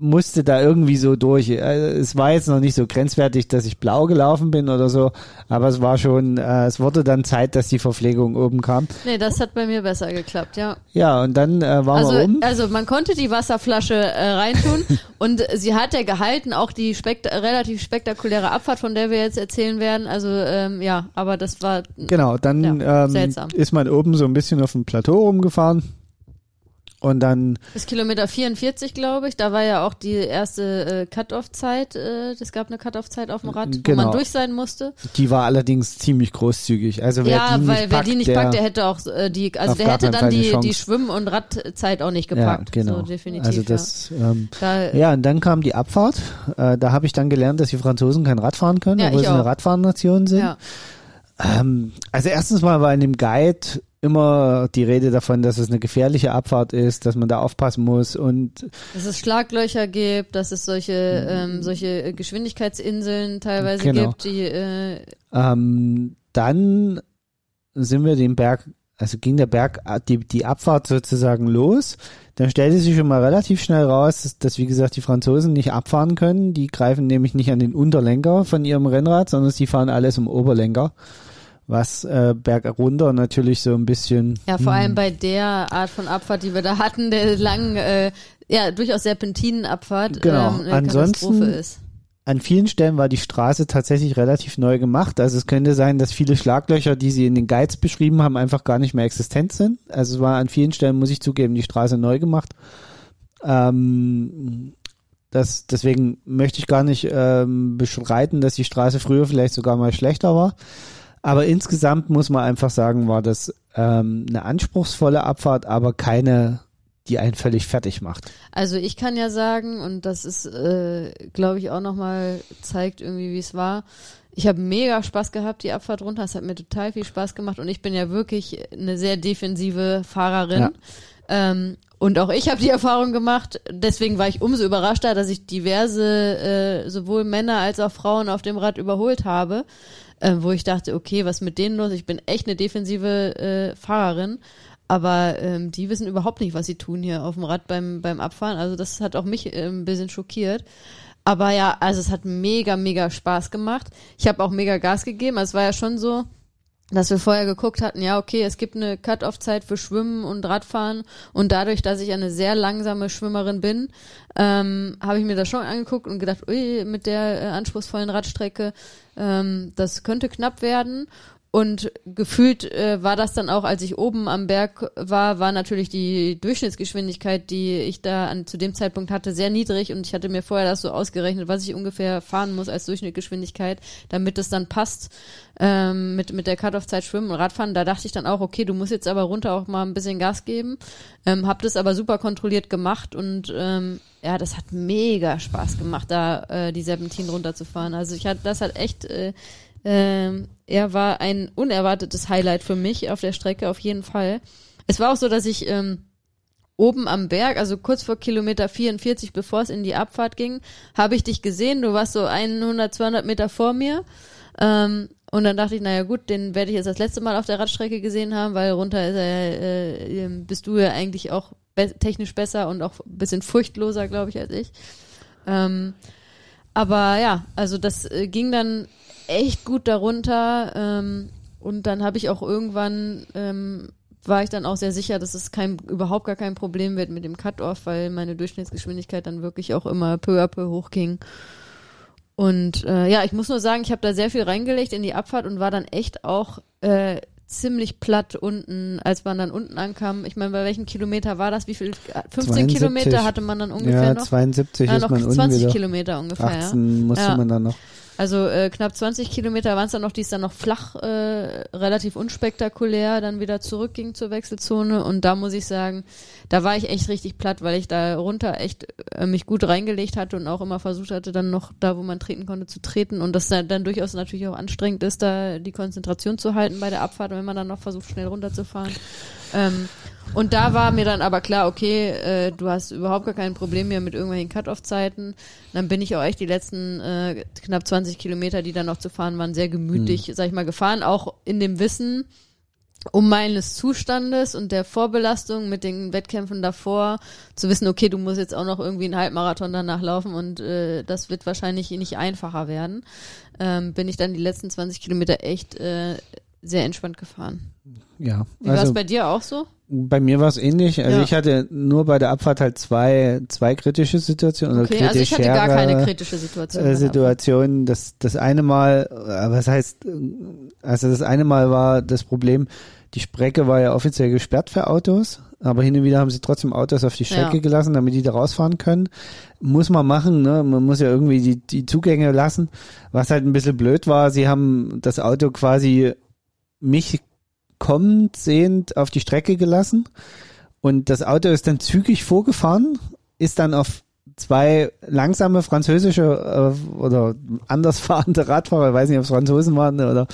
musste da irgendwie so durch. Äh, Es war jetzt noch nicht so grenzwertig, dass ich blau gelaufen bin oder so, aber es war schon, äh, es wurde dann Zeit, dass die Verpflegung oben kam. Nee, das hat bei mir besser geklappt, ja. Ja, und dann äh, waren Also, wir oben. also man konnte die Wasserflasche äh, reintun und sie hat ja gehalten, auch die spekt relativ spektakuläre Abfahrt, von der wir jetzt erzählen werden. Also ähm, ja, aber das war Genau, dann Ja, ähm, seltsam. ist man oben so ein bisschen auf dem Plateau rumgefahren und dann bis Kilometer 44, glaube ich. Da war ja auch die erste äh, Cut-Off-Zeit. Äh, es gab eine Cut-Off-Zeit auf dem Rad, wo Genau. man durch sein musste. die war allerdings ziemlich großzügig. Also wer ja, die weil nicht wer packt, die nicht der, packt, der hätte auch äh, die, also der hätte dann Fall eine die, Chance. die Schwimm- und Radzeit auch nicht ja, gepackt. genau. So definitiv. also das ähm, ja. Da, Ja, und dann kam die Abfahrt. Äh, da habe ich dann gelernt, dass die Franzosen kein Radfahren können, Ja, obwohl sie eine auch. Radfahrnation sind. ja. Ähm, also erstens mal war in dem Guide immer die Rede davon, dass es eine gefährliche Abfahrt ist, dass man da aufpassen muss und Dass es Schlaglöcher gibt, dass es solche, ähm, solche Geschwindigkeitsinseln teilweise Genau. gibt, die äh, ähm, dann sind wir den Berg, also ging der Berg, die, die Abfahrt sozusagen los. Dann stellte sich schon mal relativ schnell raus, dass, dass wie gesagt die Franzosen nicht abfahren können. Die greifen nämlich nicht an den Unterlenker von ihrem Rennrad, sondern sie fahren alles im Oberlenker. Was äh, bergunter natürlich so ein bisschen ja vor allem bei der Art von Abfahrt, die wir da hatten, der langen, äh, ja durchaus Serpentinenabfahrt, Genau. ähm, eine Ansonsten- Katastrophe ist. An vielen Stellen war die Straße tatsächlich relativ neu gemacht. Also es könnte sein, dass viele Schlaglöcher, die sie in den Guides beschrieben haben, einfach gar nicht mehr existent sind. Also es war an vielen Stellen, muss ich zugeben, die Straße neu gemacht. Ähm, das, deswegen möchte ich gar nicht ähm, beschreiten, dass die Straße früher vielleicht sogar mal schlechter war. Aber insgesamt muss man einfach sagen, war das ähm, eine anspruchsvolle Abfahrt, aber keine, die einen völlig fertig macht. Also ich kann ja sagen, und das ist, äh, glaube ich, auch nochmal zeigt irgendwie, wie es war. Ich habe mega Spaß gehabt, die Abfahrt runter. Es hat mir total viel Spaß gemacht und ich bin ja wirklich eine sehr defensive Fahrerin. Ja. Ähm, und auch ich habe die Erfahrung gemacht, deswegen war ich umso überraschter, dass ich diverse, äh, sowohl Männer als auch Frauen auf dem Rad überholt habe, äh, wo ich dachte, okay, was mit denen los? Ich bin echt eine defensive äh, Fahrerin. Aber ähm, die wissen überhaupt nicht, was sie tun hier auf dem Rad beim, beim Abfahren. Also das hat auch mich äh, ein bisschen schockiert. Aber ja, also es hat mega, mega Spaß gemacht. Ich habe auch mega Gas gegeben. Also es war ja schon so, dass wir vorher geguckt hatten, ja, okay, es gibt eine Cut-Off-Zeit für Schwimmen und Radfahren und dadurch, dass ich eine sehr langsame Schwimmerin bin, ähm, habe ich mir das schon angeguckt und gedacht, ui, mit der äh, anspruchsvollen Radstrecke, ähm, das könnte knapp werden. Und gefühlt äh, war das dann auch, als ich oben am Berg war, war natürlich die Durchschnittsgeschwindigkeit, die ich da an, zu dem Zeitpunkt hatte, sehr niedrig und ich hatte mir vorher das so ausgerechnet, was ich ungefähr fahren muss als Durchschnittsgeschwindigkeit, damit es dann passt ähm, mit, mit der Cut-Off-Zeit Schwimmen und Radfahren. Da dachte ich dann auch, okay, du musst jetzt aber runter auch mal ein bisschen Gas geben. Ähm, hab das aber super kontrolliert gemacht und ähm, ja, das hat mega Spaß gemacht, da äh, die Serpentin runterzufahren. Also ich hatte, das hat echt äh, ähm, er war ein unerwartetes Highlight für mich auf der Strecke, auf jeden Fall. Es war auch so, dass ich ähm, oben am Berg, also kurz vor Kilometer 44, bevor es in die Abfahrt ging, habe ich dich gesehen. Du warst so 100, 200 Meter vor mir. Ähm, und dann dachte ich, naja gut, den werde ich jetzt das letzte Mal auf der Radstrecke gesehen haben, weil runter ist er, äh, ähm, bist du ja eigentlich auch be technisch besser und auch ein bisschen furchtloser, glaube ich, als ich. Ähm, aber ja, also das äh, ging dann echt gut darunter. Ähm, und dann habe ich auch irgendwann, ähm, war ich dann auch sehr sicher, dass es kein, überhaupt gar kein Problem wird mit dem Cut-Off, weil meine Durchschnittsgeschwindigkeit dann wirklich auch immer peu à peu hochging. Und äh, ja, ich muss nur sagen, ich habe da sehr viel reingelegt in die Abfahrt und war dann echt auch äh, ziemlich platt unten, als man dann unten ankam. Ich meine, bei welchem Kilometer war das? Wie viel? 15 72. Kilometer hatte man dann ungefähr ja, noch? 72 Ja, ist noch man unten 20 wieder. Kilometer ungefähr, ja. 18 musste Ja. man dann noch. Also äh, knapp 20 Kilometer waren es dann noch, die es dann noch flach, äh, relativ unspektakulär dann wieder zurückging zur Wechselzone. Und da muss ich sagen, da war ich echt richtig platt, weil ich da runter echt äh, mich gut reingelegt hatte und auch immer versucht hatte, dann noch da, wo man treten konnte, zu treten. Und das dann, dann durchaus natürlich auch anstrengend ist, da die Konzentration zu halten bei der Abfahrt, wenn man dann noch versucht, schnell runterzufahren. Ähm, und da war mir dann aber klar, okay, äh, du hast überhaupt gar kein Problem mehr mit irgendwelchen Cut-Off-Zeiten. Dann bin ich auch echt die letzten äh, knapp 20 Kilometer, die dann noch zu fahren waren, sehr gemütlich, Mhm. sag ich mal, gefahren. Auch in dem Wissen, um meines Zustandes und der Vorbelastung mit den Wettkämpfen davor zu wissen, okay, du musst jetzt auch noch irgendwie einen Halbmarathon danach laufen und äh, das wird wahrscheinlich nicht einfacher werden, ähm, bin ich dann die letzten 20 Kilometer echt äh, sehr entspannt gefahren. Ja. Wie war es Also bei dir auch so? bei mir war es ähnlich. Also Ja. ich hatte nur bei der Abfahrt halt zwei, zwei kritische Situationen. oder Okay, also ich hatte gar keine kritische Situation. äh, Situation. Das, das eine Mal, äh, was heißt, also das eine Mal war das Problem, die Strecke war ja offiziell gesperrt für Autos, aber hin und wieder haben sie trotzdem Autos auf die Strecke Ja. gelassen, damit die da rausfahren können. Muss man machen, ne? Man muss ja irgendwie die, die Zugänge lassen. Was halt ein bisschen blöd war, sie haben das Auto quasi mich kommend sehend auf die Strecke gelassen. Und das Auto ist dann zügig vorgefahren, ist dann auf zwei langsame französische äh, oder anders fahrende Radfahrer, ich weiß nicht, ob es Franzosen waren oder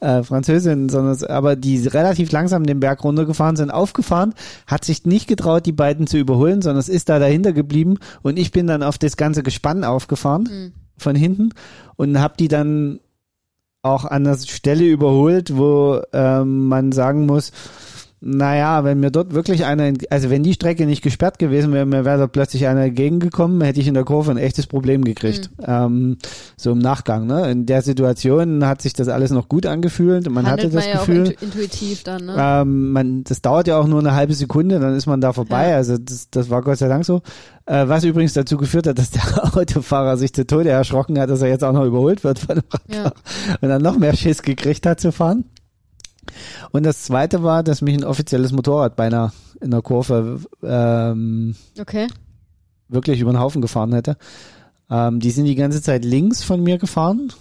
äh, Französinnen, sondern aber die relativ langsam den Berg runtergefahren sind, aufgefahren, hat sich nicht getraut, die beiden zu überholen, sondern es ist da dahinter geblieben. Und ich bin dann auf das ganze Gespann aufgefahren Mhm. von hinten und habe die dann auch an der Stelle überholt, wo ähm, man sagen muss, naja, wenn mir dort wirklich einer, also wenn die Strecke nicht gesperrt gewesen wäre, mir wäre dort plötzlich einer entgegengekommen, hätte ich in der Kurve ein echtes Problem gekriegt. Ähm, so im Nachgang. Ne? In der Situation hat sich das alles noch gut angefühlt. Man Handelt hatte das man ja Gefühl, auch intu intuitiv dann, ne? ähm, man, das dauert ja auch nur eine halbe Sekunde, dann ist man da vorbei. Ja. Also das, das war Gott sei Dank so. Äh, was übrigens dazu geführt hat, dass der Autofahrer sich zu Tode erschrocken hat, dass er jetzt auch noch überholt wird von dem Radfahrer Ja. und dann noch mehr Schiss gekriegt hat zu fahren. Und das zweite war, dass mich ein offizielles Motorrad beinahe in der Kurve ähm, Okay. wirklich über den Haufen gefahren hätte. Ähm, die sind die ganze Zeit links von mir gefahren,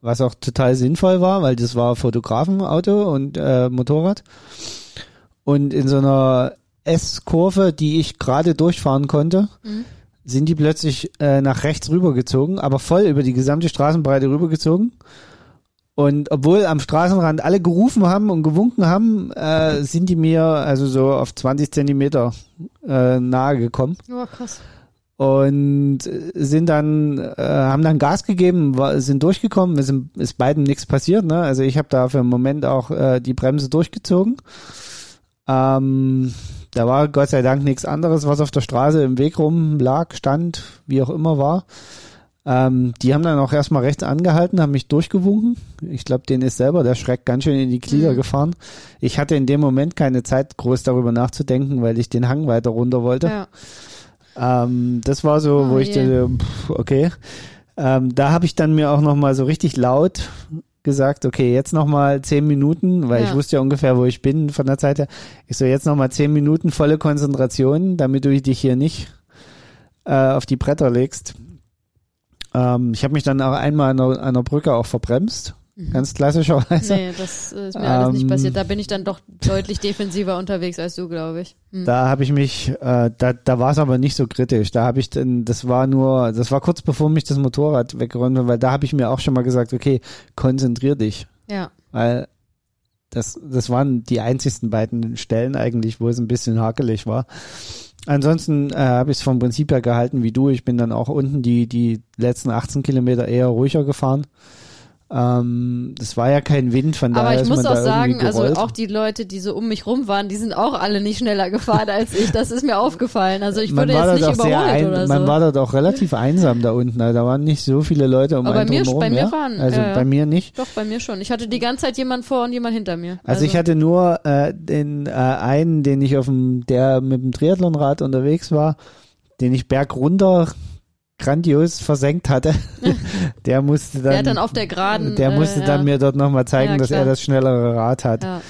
was auch total sinnvoll war, weil das war Fotografenauto und äh, Motorrad. Und in so einer S-Kurve, die ich gerade durchfahren konnte, Mhm. sind die plötzlich äh, nach rechts rübergezogen, aber voll über die gesamte Straßenbreite rübergezogen. Und obwohl am Straßenrand alle gerufen haben und gewunken haben, äh, sind die mir also so auf 20 Zentimeter äh, nahe gekommen Oh, krass. und äh, sind dann äh, haben dann Gas gegeben, war, sind durchgekommen, es ist beiden nichts passiert, ne? Also ich habe da für einen Moment auch äh, die Bremse durchgezogen. Ähm, da war Gott sei Dank nichts anderes, was auf der Straße im Weg rum lag, stand, wie auch immer war. Ähm, die haben dann auch erstmal rechts angehalten, haben mich durchgewunken. Ich glaube, denen ist selber der Schreck ganz schön in die Glieder Mhm. gefahren. Ich hatte in dem Moment keine Zeit, groß darüber nachzudenken, weil ich den Hang weiter runter wollte. Ja. Ähm, das war so, wo Oh ich je. dachte, pff, okay. Ähm, da habe ich dann mir auch noch mal so richtig laut gesagt, okay, jetzt noch mal zehn Minuten, weil ich Ja. wusste ja ungefähr, wo ich bin von der Zeit her. Ich so, jetzt noch mal zehn Minuten volle Konzentration, damit du dich hier nicht äh, auf die Bretter legst. Ähm, ich habe mich dann auch einmal an einer, Brücke auch verbremst, ganz klassischerweise. Nee, das äh, ist mir alles nicht Ähm, passiert. Da bin ich dann doch deutlich defensiver unterwegs als du, glaube ich. Hm. Da habe ich mich, äh, da, da war es aber nicht so kritisch. Da habe ich dann, das war nur, das war kurz bevor mich das Motorrad weggeräumt hat, weil da habe ich mir auch schon mal gesagt, okay, konzentrier dich. Ja. Weil das, das waren die einzigsten beiden Stellen eigentlich, wo es ein bisschen hakelig war. Ansonsten äh, habe ich es vom Prinzip her gehalten wie du. Ich bin dann auch unten die, die letzten 18 Kilometer eher ruhiger gefahren. Ähm, das war ja kein Wind, von Aber daher ich ist muss man auch sagen, also auch die Leute, die so um mich rum waren, die sind auch alle nicht schneller gefahren als ich. Das ist mir aufgefallen. Also ich man wurde war jetzt nicht überholt ein, oder man so. war dort auch relativ einsam da unten. Also da waren nicht so viele Leute um Aber bei mir- bei mir ja? waren, also äh, bei mir nicht. Doch, bei mir schon. Ich hatte die ganze Zeit jemand vor und jemand hinter mir. Also, ich hatte nur äh, den äh, einen, den ich auf dem, der mit dem Triathlonrad unterwegs war, den ich bergunter grandios versenkt hatte. der musste dann, der hat dann auf der Geraden. der musste äh, dann ja. mir dort nochmal zeigen, Ja, dass er das schnellere Rad hat. Ja.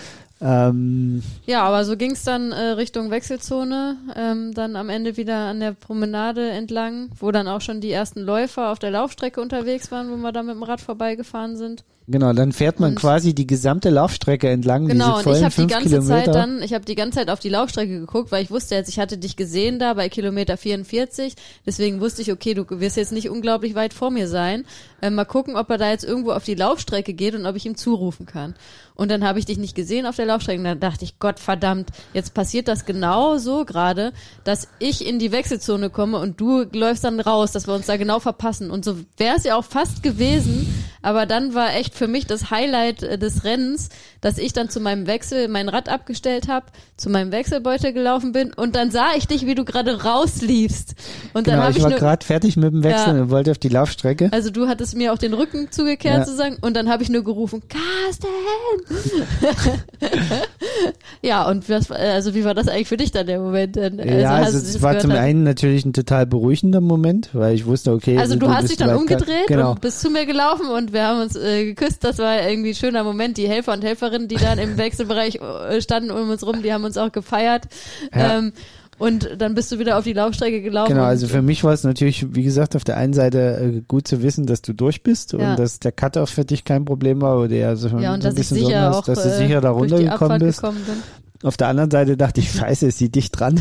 Ähm, ja, aber so ging's dann äh, Richtung Wechselzone, ähm, dann am Ende wieder an der Promenade entlang, wo dann auch schon die ersten Läufer auf der Laufstrecke unterwegs waren, wo wir da mit dem Rad vorbeigefahren sind. Genau, dann fährt man Und- quasi die gesamte Laufstrecke entlang, Genau, diese und ich vollen habe die ganze Kilometer. Zeit dann, ich habe die ganze Zeit auf die Laufstrecke geguckt, weil ich wusste jetzt, ich hatte dich gesehen da bei Kilometer 44, deswegen wusste ich, okay, du wirst jetzt nicht unglaublich weit vor mir sein. Äh, mal gucken, ob er da jetzt irgendwo auf die Laufstrecke geht und ob ich ihm zurufen kann. Und dann habe ich dich nicht gesehen auf der Laufstrecke und dann dachte ich, Gott verdammt, jetzt passiert das genau so gerade, dass ich in die Wechselzone komme und du läufst dann raus, dass wir uns da genau verpassen. Und so wäre es ja auch fast gewesen, Aber dann war echt für mich das Highlight äh, des Rennens, dass ich dann zu meinem Wechsel mein Rad abgestellt habe, zu meinem Wechselbeutel gelaufen bin und dann sah ich dich, wie du gerade rausliefst. Und dann Genau, habe ich ich, war gerade fertig mit dem Wechsel Ja. und wollte auf die Laufstrecke. also du hattest mir auch den Rücken zugekehrt Ja. sozusagen und dann habe ich nur gerufen, Carsten! ja, und was, also wie war das eigentlich für dich dann der Moment? Dann, ja, hast also du es war zum hast? einen natürlich ein total beruhigender Moment, weil ich wusste, okay. Also du hast bist dich dann umgedreht Genau. und bist zu mir gelaufen und wir haben uns äh, geküsst. Das war irgendwie ein schöner Moment. Die Helfer und Helferinnen, die dann im Wechselbereich äh, standen um uns rum, die haben uns auch gefeiert. Ja. Ähm, und dann bist du wieder auf die Laufstrecke gelaufen. Genau, also für mich war es natürlich, wie gesagt, auf der einen Seite äh, gut zu wissen, dass du durch bist Ja. und dass der Cut-Off für dich kein Problem war oder eher so, ja, und so ein bisschen Sorgen sicher hast, auch dass du äh, sicher da runtergekommen bist. Auf der anderen Seite dachte ich, scheiße, ist sie dicht dran.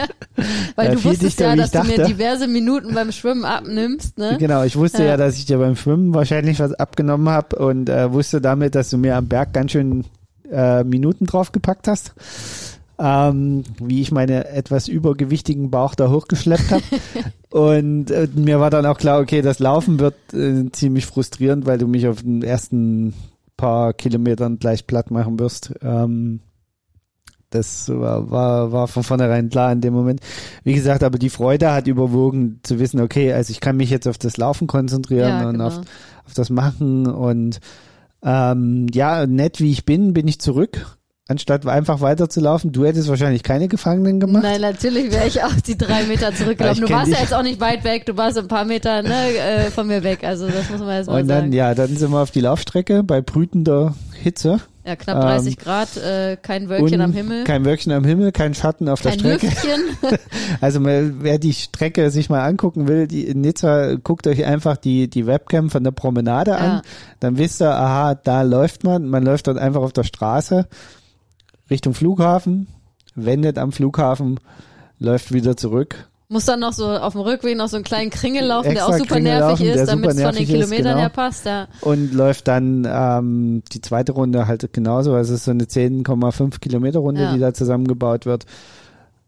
Weil Ja, du wusstest ja, dass du mir diverse Minuten beim Schwimmen abnimmst, ne? Genau, ich wusste ja. Ja. dass ich dir beim Schwimmen wahrscheinlich was abgenommen habe und äh, wusste damit, dass du mir am Berg ganz schön äh, Minuten draufgepackt hast. Ähm, wie ich meine etwas übergewichtigen Bauch da hochgeschleppt habe. und äh, mir war dann auch klar, okay, das Laufen wird äh, ziemlich frustrierend, weil du mich auf den ersten paar Kilometern gleich platt machen wirst. Ähm, das war, war, war von vornherein klar in dem Moment. Wie gesagt, aber die Freude hat überwogen zu wissen, okay, also ich kann mich jetzt auf das Laufen konzentrieren Ja, und genau. auf, auf das Machen und ähm, ja, nett wie ich bin, bin ich zurück, anstatt einfach weiterzulaufen. Du hättest wahrscheinlich keine Gefangenen gemacht. Nein, natürlich wäre ich auch die drei Meter Ja, zurückgelaufen. Du warst ja dich. jetzt auch nicht weit weg, du warst ein paar Meter ne, äh, von mir weg. Also das muss man jetzt mal und dann, sagen. ja, dann sind wir auf die Laufstrecke bei brütender Hitze. Ja, knapp 30 Ähm, Grad, äh, kein Wölkchen am Himmel, Kein Wölkchen am Himmel, kein Schatten auf kein der Strecke. Also wer die Strecke sich mal angucken will, die in Nizza, guckt euch einfach die, die Webcam von der Promenade Ja. an. Dann wisst ihr, aha, da läuft man. Man läuft dort einfach auf der Straße Richtung Flughafen, wendet am Flughafen, läuft wieder zurück. Muss dann noch so auf dem Rückweg noch so einen kleinen Kringel laufen, der auch super Kringel nervig laufen, ist, damit es von den nervig ist, Kilometern genau. her passt. Ja. und läuft dann ähm, die zweite Runde halt genauso. Also es ist so eine 10,5 Kilometer Runde, Ja. die da zusammengebaut wird.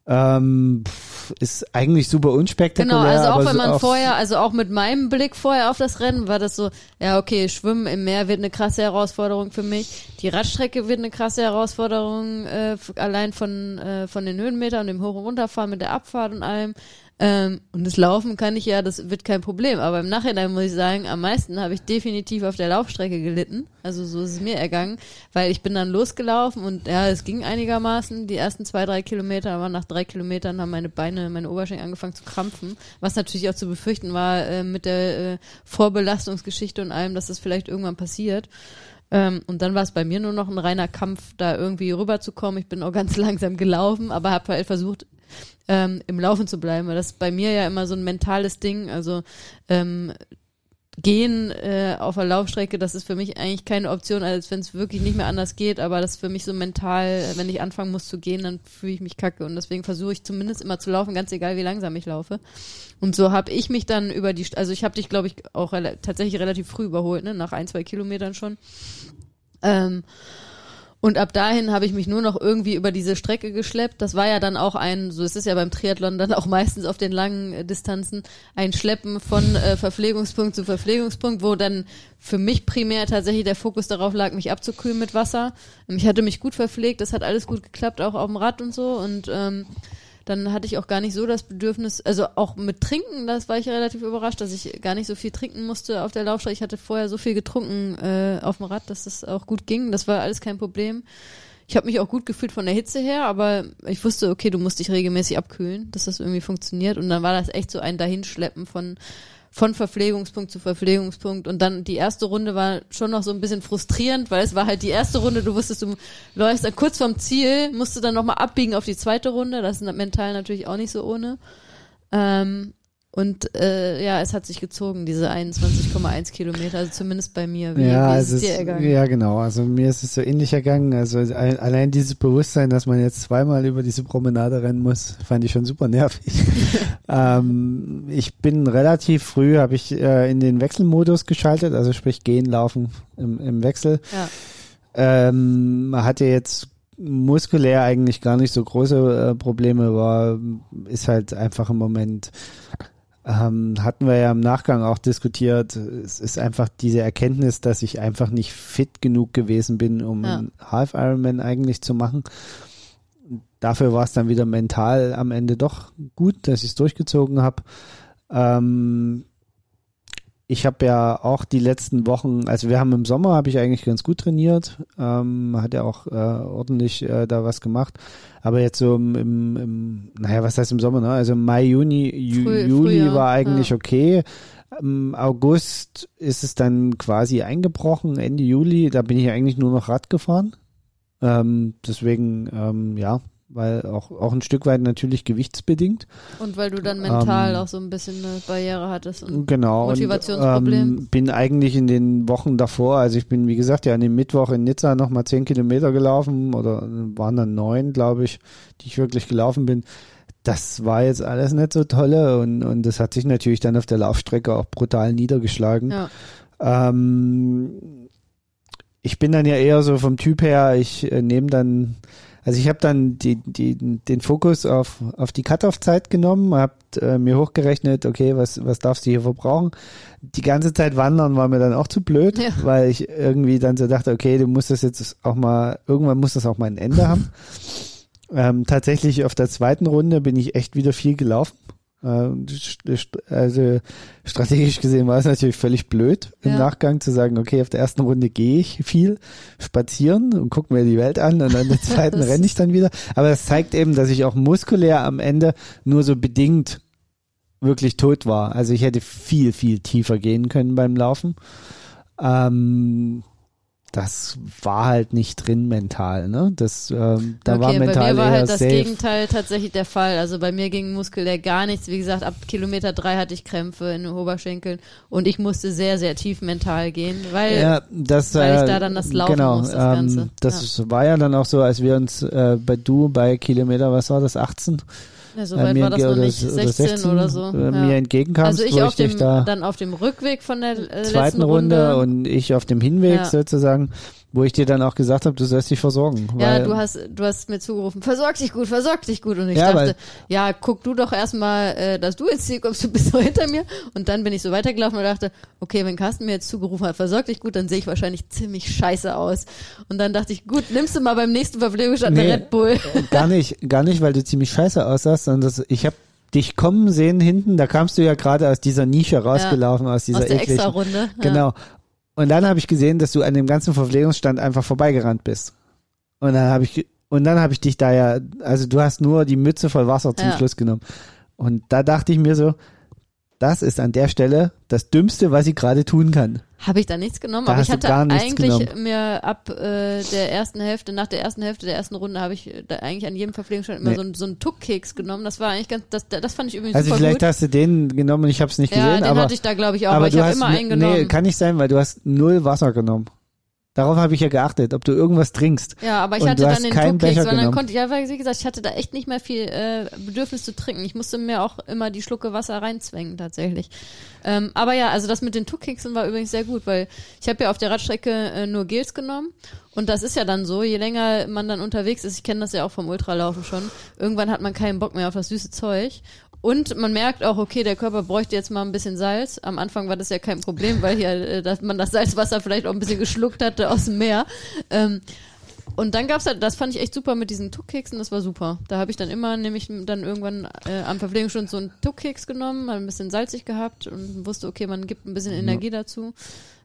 Ähm, pff, ist eigentlich super unspektakulär. Genau, also auch aber wenn man vorher, also auch mit meinem Blick vorher auf das Rennen, war das so, ja okay, Schwimmen im Meer wird eine krasse Herausforderung für mich. Die Radstrecke wird eine krasse Herausforderung, äh, allein von, äh, von den Höhenmetern und dem Hoch- und Runterfahren mit der Abfahrt und allem. Ähm, und das Laufen kann ich ja, das wird kein Problem. Aber im Nachhinein muss ich sagen, am meisten habe ich definitiv auf der Laufstrecke gelitten. Also so ist es mir ergangen, weil ich bin dann losgelaufen und ja, es ging einigermaßen. Die ersten zwei, drei Kilometer, aber nach drei Kilometern haben meine Beine, meine Oberschenkel angefangen zu krampfen. Was natürlich auch zu befürchten war äh, mit der äh, Vorbelastungsgeschichte und allem, dass das vielleicht irgendwann passiert. Ähm, und dann war es bei mir nur noch ein reiner Kampf, da irgendwie rüberzukommen. Ich bin auch ganz langsam gelaufen, aber habe halt versucht, ähm, im Laufen zu bleiben. Weil das bei mir ja immer so ein mentales Ding. Also ähm, gehen äh, auf der Laufstrecke, das ist für mich eigentlich keine Option, als wenn es wirklich nicht mehr anders geht. Aber das ist für mich so mental, wenn ich anfangen muss zu gehen, dann fühle ich mich kacke. Und deswegen versuche ich zumindest immer zu laufen, ganz egal, wie langsam ich laufe. Und so habe ich mich dann über die, also ich habe dich, glaube ich, auch rela tatsächlich relativ früh überholt, ne? nach ein, zwei Kilometern schon. Ähm, und ab dahin habe ich mich nur noch irgendwie über diese Strecke geschleppt. Das war ja dann auch ein, so ist es ja beim Triathlon dann auch meistens auf den langen äh, Distanzen, ein Schleppen von äh, Verpflegungspunkt zu Verpflegungspunkt, wo dann für mich primär tatsächlich der Fokus darauf lag, mich abzukühlen mit Wasser. Ich hatte mich gut verpflegt, das hat alles gut geklappt, auch auf dem Rad und so. Und ähm, dann hatte ich auch gar nicht so das Bedürfnis, also auch mit Trinken, das war ich relativ überrascht, dass ich gar nicht so viel trinken musste auf der Laufstrecke. Ich hatte vorher so viel getrunken äh, auf dem Rad, dass das auch gut ging. Das war alles kein Problem. Ich habe mich auch gut gefühlt von der Hitze her, aber ich wusste, okay, du musst dich regelmäßig abkühlen, dass das irgendwie funktioniert. Und dann war das echt so ein Dahinschleppen von von Verpflegungspunkt zu Verpflegungspunkt und dann die erste Runde war schon noch so ein bisschen frustrierend, weil es war halt die erste Runde, du wusstest, du läufst dann kurz vorm Ziel, musst du dann nochmal abbiegen auf die zweite Runde, das ist mental natürlich auch nicht so ohne. Ähm, und äh, ja, es hat sich gezogen, diese 21,1 Kilometer, also zumindest bei mir. Wie, ja, wie ist also es dir es, ergangen? ja, genau. Also mir ist es so ähnlich ergangen. Also ein- allein dieses Bewusstsein, dass man jetzt zweimal über diese Promenade rennen muss, fand ich schon super nervig. ähm, ich bin relativ früh, habe ich äh, in den Wechselmodus geschaltet, also sprich gehen, laufen im, im Wechsel. Ja. Ähm, hatte jetzt muskulär eigentlich gar nicht so große äh, Probleme, war ist halt einfach im Moment ähm, hatten wir ja im Nachgang auch diskutiert. Es ist einfach diese Erkenntnis, dass ich einfach nicht fit genug gewesen bin, um Ja. einen Half Ironman eigentlich zu machen. Dafür war es dann wieder mental am Ende doch gut, dass ich es durchgezogen habe. Ähm, ich habe ja auch die letzten Wochen, also wir haben im Sommer habe ich eigentlich ganz gut trainiert, ähm, hat ja auch äh, ordentlich äh, da was gemacht, aber jetzt so im, im, im naja, was heißt im Sommer, ne? Also Mai, Juni, Ju, Früh- Juli Frühjahr, war eigentlich ja. okay. Im August ist es dann quasi eingebrochen, Ende Juli, da bin ich eigentlich nur noch Rad gefahren. Ähm, deswegen, ähm, ja, weil auch, auch ein Stück weit natürlich gewichtsbedingt. Und weil du dann mental Ähm, auch so ein bisschen eine Barriere hattest. Und Genau. Motivationsproblem. Und, ähm, bin eigentlich in den Wochen davor, also ich bin, wie gesagt, ja an dem Mittwoch in Nizza nochmal zehn Kilometer gelaufen oder waren dann neun, glaube ich, die ich wirklich gelaufen bin. Das war jetzt alles nicht so tolle und, und das hat sich natürlich dann auf der Laufstrecke auch brutal niedergeschlagen. ja. Ähm, ich bin dann ja eher so vom Typ her, ich äh, nehme dann, also ich habe dann die, die, den Fokus auf, auf die Cut-Off-Zeit genommen, habe äh, mir hochgerechnet, okay, was, was darfst du hier verbrauchen? Die ganze Zeit wandern war mir dann auch zu blöd, Ja. weil ich irgendwie dann so dachte, okay, du musst das jetzt auch mal, irgendwann muss das auch mal ein Ende haben. Ähm, tatsächlich auf der zweiten Runde bin ich echt wieder viel gelaufen. Ähm, Also strategisch gesehen war es natürlich völlig blöd, im Ja. Nachgang zu sagen, okay, auf der ersten Runde gehe ich viel spazieren und gucke mir die Welt an und an der zweiten renne ich dann wieder. Aber es zeigt eben, dass ich auch muskulär am Ende nur so bedingt wirklich tot war. Also ich hätte viel, viel tiefer gehen können beim Laufen. Ähm, das war halt nicht drin mental, ne? Das, ähm, da war okay, bei mental mir war halt das safe. Gegenteil tatsächlich der Fall. Also bei mir ging muskulär gar nichts. Wie gesagt, ab Kilometer drei hatte ich Krämpfe in den Oberschenkeln und ich musste sehr, sehr tief mental gehen, weil Ja, das, weil ich äh, da dann das laufen genau, muss, das Ganze. Ähm, das war ja dann auch so, als wir uns äh, bei du bei Kilometer, was war das, 18? Ja, so äh, weit mir war das noch oder nicht, s- 16 oder so. äh, ja. mir entgegenkamst, also ich wo auf ich dich dem, da dann auf dem Rückweg von der äh, zweiten letzten Runde, Runde. und ich auf dem Hinweg Ja. sozusagen, wo ich dir dann auch gesagt habe, du sollst dich versorgen. ja, du hast, du hast mir zugerufen, versorg dich gut, versorg dich gut. Und ich Ja, dachte, ja, guck du doch erstmal, äh, dass du ins Ziel kommst, du bist so hinter mir. Und dann bin ich so weitergelaufen und dachte, okay, wenn Carsten mir jetzt zugerufen hat, versorg dich gut, dann sehe ich wahrscheinlich ziemlich scheiße aus. Und dann dachte ich, gut, nimmst du mal beim nächsten Verpflegungsstand Nee. Red Bull. gar nicht, gar nicht, weil du ziemlich scheiße aussahst, sondern das, ich habe dich kommen sehen hinten, da kamst du ja gerade aus dieser Nische rausgelaufen, aus dieser aus der ekligen- Extra-Runde. Ja. Genau. Und dann habe ich gesehen, dass du an dem ganzen Verpflegungsstand einfach vorbeigerannt bist. Und dann habe ich und dann habe ich dich da ja, also du hast nur die Mütze voll Wasser zum Ja. Schluss genommen. Und da dachte ich mir so, das ist an der Stelle das Dümmste, was ich gerade tun kann. Habe ich da nichts genommen, Da aber ich hatte eigentlich genommen. mir ab äh, der ersten Hälfte, nach der ersten Hälfte der ersten Runde habe ich äh, da eigentlich an jedem Verpflegungsstand immer Nee. so, einen- so einen Tuckkeks genommen. Das war eigentlich ganz, das, das fand ich übrigens Also super vielleicht gut. hast du den genommen und ich habe es nicht ja, gesehen, den aber hatte ich da glaube ich auch, aber aber ich habe immer ne- einen genommen. Nee, kann nicht sein, weil du hast null Wasser genommen. Darauf habe ich ja geachtet, ob du irgendwas trinkst. Ja, aber ich Und hatte dann den Becher weil dann genommen. konnte ich, ja, weil, wie gesagt, ich hatte da echt nicht mehr viel äh, Bedürfnis zu trinken. Ich musste mir auch immer die Schlucke Wasser reinzwängen, tatsächlich. Ähm, aber ja, also das mit den Tuckkeksen war übrigens sehr gut, weil ich habe ja auf der Radstrecke äh, nur Gels genommen und das ist ja dann so, je länger man dann unterwegs ist, ich kenne das ja auch vom Ultralaufen schon, irgendwann hat man keinen Bock mehr auf das süße Zeug und man merkt auch, okay, der Körper bräuchte jetzt mal ein bisschen Salz. Am Anfang war das ja kein Problem, weil hier, äh, dass man das Salzwasser vielleicht auch ein bisschen geschluckt hatte aus dem Meer. Ähm, und dann gab's halt, das fand ich echt super mit diesen Tuckkeksen, das war super. Da habe ich dann immer, nämlich dann irgendwann äh, am Verpflegungsstund so einen Tuckkeks genommen, hat ein bisschen salzig gehabt und wusste, okay, man gibt ein bisschen Energie dazu.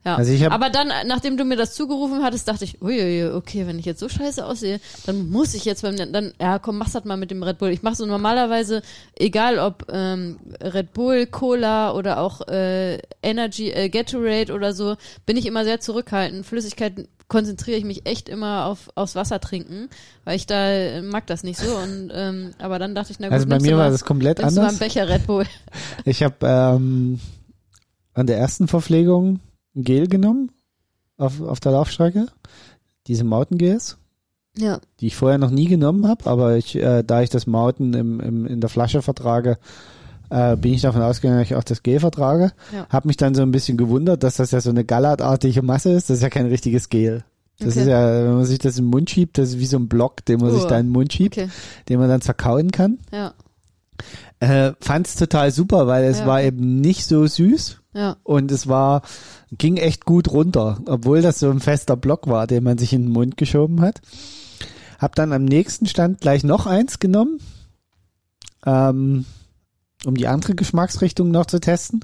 Ja. Also ich hab- Aber dann, nachdem du mir das zugerufen hattest, dachte ich, uiuiui, okay, wenn ich jetzt so scheiße aussehe, dann muss ich jetzt beim, dann, ja, komm, mach's das mal mit dem Red Bull. Ich mache so normalerweise, egal ob ähm, Red Bull, Cola oder auch äh, Energy, äh, Gatorade oder so, bin ich immer sehr zurückhaltend. Flüssigkeiten konzentriere ich mich echt immer auf aufs Wasser trinken, weil ich da äh, mag das nicht so. Und ähm, aber dann dachte ich, na gut, Also bei mir war mal, das komplett mal anders. einen Becher Red Bull. Ich habe ähm, an der ersten Verpflegung ein Gel genommen auf, auf der Laufstrecke, diese Mountain Gels, Ja. die ich vorher noch nie genommen habe, aber ich, äh, da ich das Mountain im, im, in der Flasche vertrage, äh, bin ich davon ausgegangen, dass ich auch das Gel vertrage. Ja. Hab mich dann so ein bisschen gewundert, dass das ja so eine gallertartige Masse ist. Das ist ja kein richtiges Gel. Das Okay. ist ja, wenn man sich das in den Mund schiebt, das ist wie so ein Block, den man sich Uah. da in den Mund schiebt, Okay. den man dann zerkauen kann. Ja. Äh, fand's total super, weil es Ja. war eben nicht so süß Ja. und es war, ging echt gut runter, obwohl das so ein fester Block war, den man sich in den Mund geschoben hat. Hab dann am nächsten Stand gleich noch eins genommen, ähm, um die andere Geschmacksrichtung noch zu testen.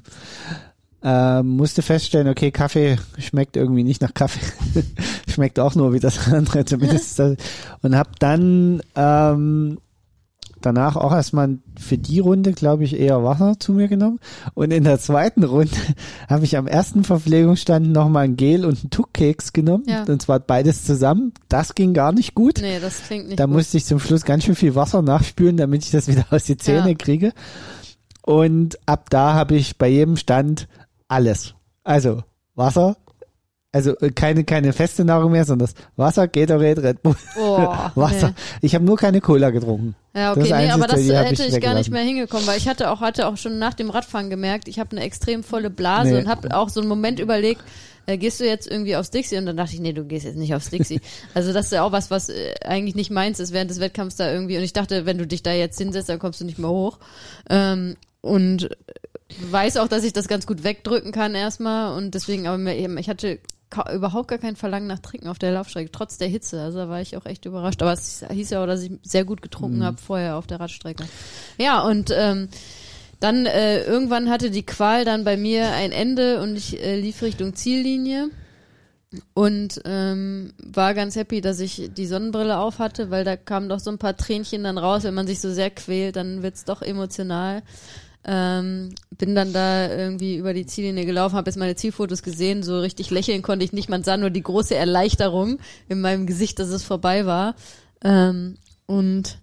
Ähm, musste feststellen, okay, Kaffee schmeckt irgendwie nicht nach Kaffee. schmeckt auch nur wie das andere zumindest. Und hab dann ähm, danach auch erstmal für die Runde, glaube ich, eher Wasser zu mir genommen. Und in der zweiten Runde habe ich am ersten Verpflegungsstand nochmal ein Gel und einen Tuckkeks genommen. Ja. Und zwar beides zusammen. Das ging gar nicht gut. Nee, das klingt nicht Da gut. musste ich zum Schluss ganz schön viel Wasser nachspülen, damit ich das wieder aus die Zähne Ja. kriege. Und ab da habe ich bei jedem Stand alles. Also Wasser, also äh, keine keine feste Nahrung mehr, sondern das Wasser, Gatorade, Red Bull, Oh, Wasser. nee. Ich habe nur keine Cola getrunken. Ja, Das okay, nee, aber Einzige, das die hab hätte ich ich gar nicht mehr hingekommen, weil ich hatte auch, hatte auch schon nach dem Radfahren gemerkt, ich habe eine extrem volle Blase Nee. und habe auch so einen Moment überlegt, äh, gehst du jetzt irgendwie aufs Dixie? Und dann dachte ich, nee, du gehst jetzt nicht aufs Dixie. also das ist ja auch was, was äh, eigentlich nicht meins ist während des Wettkampfs da irgendwie. Und ich dachte, wenn du dich da jetzt hinsetzt, dann kommst du nicht mehr hoch. Ähm, und weiß auch, dass ich das ganz gut wegdrücken kann erstmal. Und deswegen, aber ich hatte überhaupt gar kein Verlangen nach Trinken auf der Laufstrecke, trotz der Hitze. Also da war ich auch echt überrascht. Aber es hieß ja auch, dass ich sehr gut getrunken Mhm. habe vorher auf der Radstrecke. Ja, und ähm, dann äh, irgendwann hatte die Qual dann bei mir ein Ende und ich äh, lief Richtung Ziellinie und ähm, war ganz happy, dass ich die Sonnenbrille auf hatte, weil da kamen doch so ein paar Tränchen dann raus. Wenn man sich so sehr quält, dann wird's doch emotional. Ähm, bin dann da irgendwie über die Ziellinie gelaufen, habe jetzt meine Zielfotos gesehen, so richtig lächeln konnte ich nicht. Man sah nur die große Erleichterung in meinem Gesicht, dass es vorbei war. Ähm, und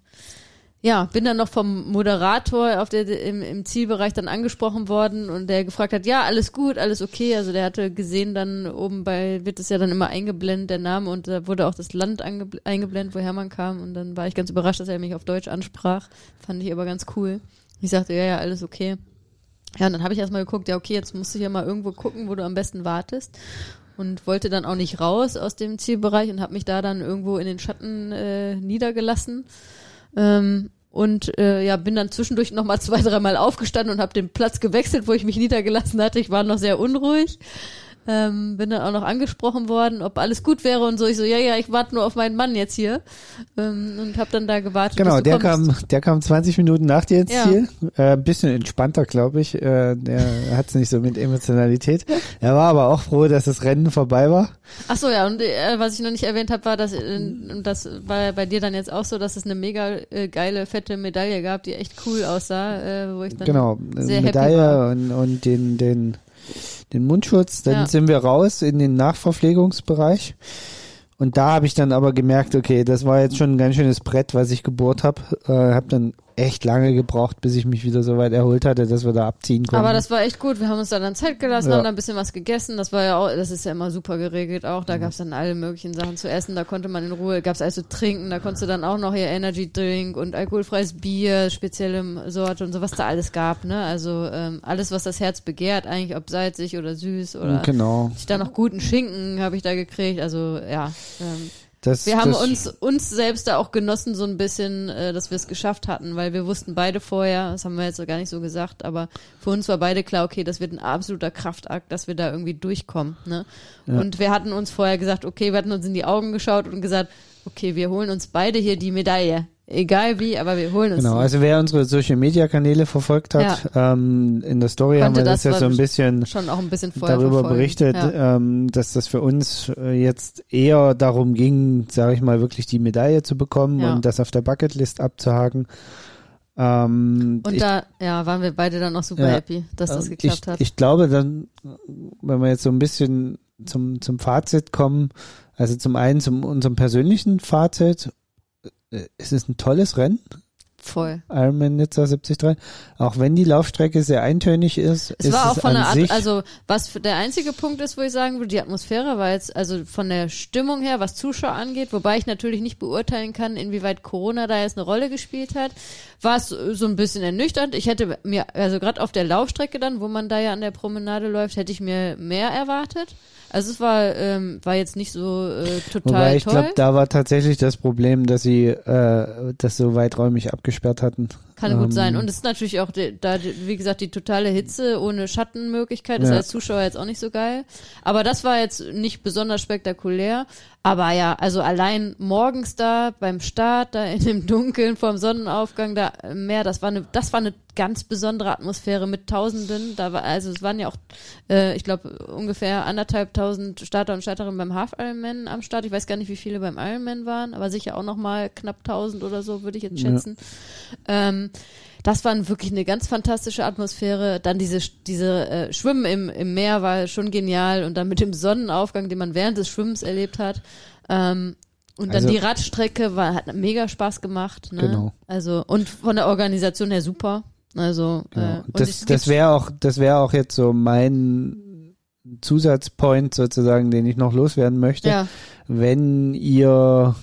ja, bin dann noch vom Moderator auf der, im, im Zielbereich dann angesprochen worden und der gefragt hat, ja, alles gut, alles okay. Also der hatte gesehen, dann oben bei, wird es ja dann immer eingeblendet, der Name, und da wurde auch das Land eingeblendet, woher man kam. Und dann war ich ganz überrascht, dass er mich auf Deutsch ansprach. Fand ich aber ganz cool. Ich sagte, ja, ja, alles okay. Ja, und dann habe ich erstmal geguckt, ja, okay, jetzt musst du hier mal irgendwo gucken, wo du am besten wartest. Und wollte dann auch nicht raus aus dem Zielbereich und habe mich da dann irgendwo in den Schatten äh, niedergelassen. Ähm, und äh, ja, bin dann zwischendurch nochmal zwei, dreimal aufgestanden und habe den Platz gewechselt, wo ich mich niedergelassen hatte. Ich war noch sehr unruhig. Ähm, bin dann auch noch angesprochen worden, ob alles gut wäre und so. Ich so, ja, ja, ich warte nur auf meinen Mann jetzt hier. Ähm, und habe dann da gewartet. Genau, der kommst. kam, der kam 20 Minuten nach dir ins Ja. Ziel. Äh, ein bisschen entspannter, glaube ich. Äh, der hat's nicht so mit Emotionalität. Er war aber auch froh, dass das Rennen vorbei war. Ach so, ja, und äh, was ich noch nicht erwähnt habe, war, dass äh, das war bei dir dann jetzt auch so, dass es eine mega äh, geile, fette Medaille gab, die echt cool aussah, äh, wo ich dann Genau, sehr happy Medaille war. und, und den, den, den Mundschutz. Dann Ja. sind wir raus in den Nachverpflegungsbereich. Und da habe ich dann aber gemerkt, okay, das war jetzt schon ein ganz schönes Brett, was ich gebohrt habe. Äh, habe dann echt lange gebraucht, bis ich mich wieder so weit erholt hatte, dass wir da abziehen konnten. Aber das war echt gut. Wir haben uns da dann Zeit gelassen, Ja. haben da ein bisschen was gegessen. Das war ja auch, das ist ja immer super geregelt auch. Da gab's dann alle möglichen Sachen zu essen. Da konnte man in Ruhe, gab's alles zu trinken. Da konntest du dann auch noch hier Energy Drink und alkoholfreies Bier, spezielle Sorte und so, was da alles gab. Ne? Also ähm, alles, was das Herz begehrt, eigentlich ob salzig oder süß oder. genau. Ich da noch guten Schinken habe ich da gekriegt. Also ja. Ähm, Das, wir haben uns uns selbst da auch genossen so ein bisschen, äh, dass wir es geschafft hatten, weil wir wussten beide vorher, das haben wir jetzt so gar nicht so gesagt, aber für uns war beide klar, okay, das wird ein absoluter Kraftakt, dass wir da irgendwie durchkommen. Ne? Ja. Und wir hatten uns vorher gesagt, okay, wir hatten uns in die Augen geschaut und gesagt, okay, wir holen uns beide hier die Medaille. Egal wie, aber wir holen uns Genau, also wer unsere Social Media Kanäle verfolgt hat, ähm, in der Story haben Konnte wir das, das ja so ein bisschen schon auch ein bisschen darüber verfolgen. berichtet, Ja. ähm, dass das für uns äh, jetzt eher darum ging, sage ich mal, wirklich die Medaille zu bekommen Ja. und das auf der Bucketlist abzuhaken. Ähm, Und ich, da ja, waren wir beide dann auch super Ja. happy, dass das ähm, geklappt ich, hat. Ich glaube dann, wenn wir jetzt so ein bisschen zum, zum Fazit kommen, also zum einen zum unserem persönlichen Fazit, es ist ein tolles Rennen. Voll. Ironman Nizza 73. Auch wenn die Laufstrecke sehr eintönig ist, Es ist war auch von der Art, also was der einzige Punkt ist, wo ich sagen würde, die Atmosphäre war jetzt, also von der Stimmung her, was Zuschauer angeht, wobei ich natürlich nicht beurteilen kann, inwieweit Corona da jetzt eine Rolle gespielt hat, war es so ein bisschen ernüchternd. Ich hätte mir, also gerade auf der Laufstrecke dann, wo man da ja an der Promenade läuft, hätte ich mir mehr erwartet. Also es war, ähm, war jetzt nicht so äh, total Wobei ich glaube, da war tatsächlich das Problem, dass sie äh, das so weiträumig abgesperrt hatten. Kann gut Ähm, sein. Und es ist natürlich auch, die, da, wie gesagt, die totale Hitze ohne Schattenmöglichkeit ist Ja. als Zuschauer jetzt auch nicht so geil. Aber das war jetzt nicht besonders spektakulär. Aber ja, also allein morgens da beim Start, da in dem Dunkeln vorm Sonnenaufgang da im Meer, das war eine, das war eine ganz besondere Atmosphäre mit Tausenden. Da war, also es waren ja auch, äh, ich glaube, ungefähr anderthalb tausend Starter und Starterinnen beim Half Ironman am Start. Ich weiß gar nicht, wie viele beim Ironman waren, aber sicher auch noch mal knapp tausend oder so, würde ich jetzt Ja. schätzen. Ähm, das war wirklich eine ganz fantastische Atmosphäre. Dann diese, diese äh, Schwimmen im, im Meer war schon genial und dann mit dem Sonnenaufgang, den man während des Schwimmens erlebt hat. Ähm, und dann Also- die Radstrecke war, hat mega Spaß gemacht. Ne? Genau. Also, und von der Organisation her super. Also, äh, Genau. und Das, das wäre auch, das wäre auch jetzt so mein Zusatzpoint sozusagen, den ich noch loswerden möchte. ja, Wenn ihr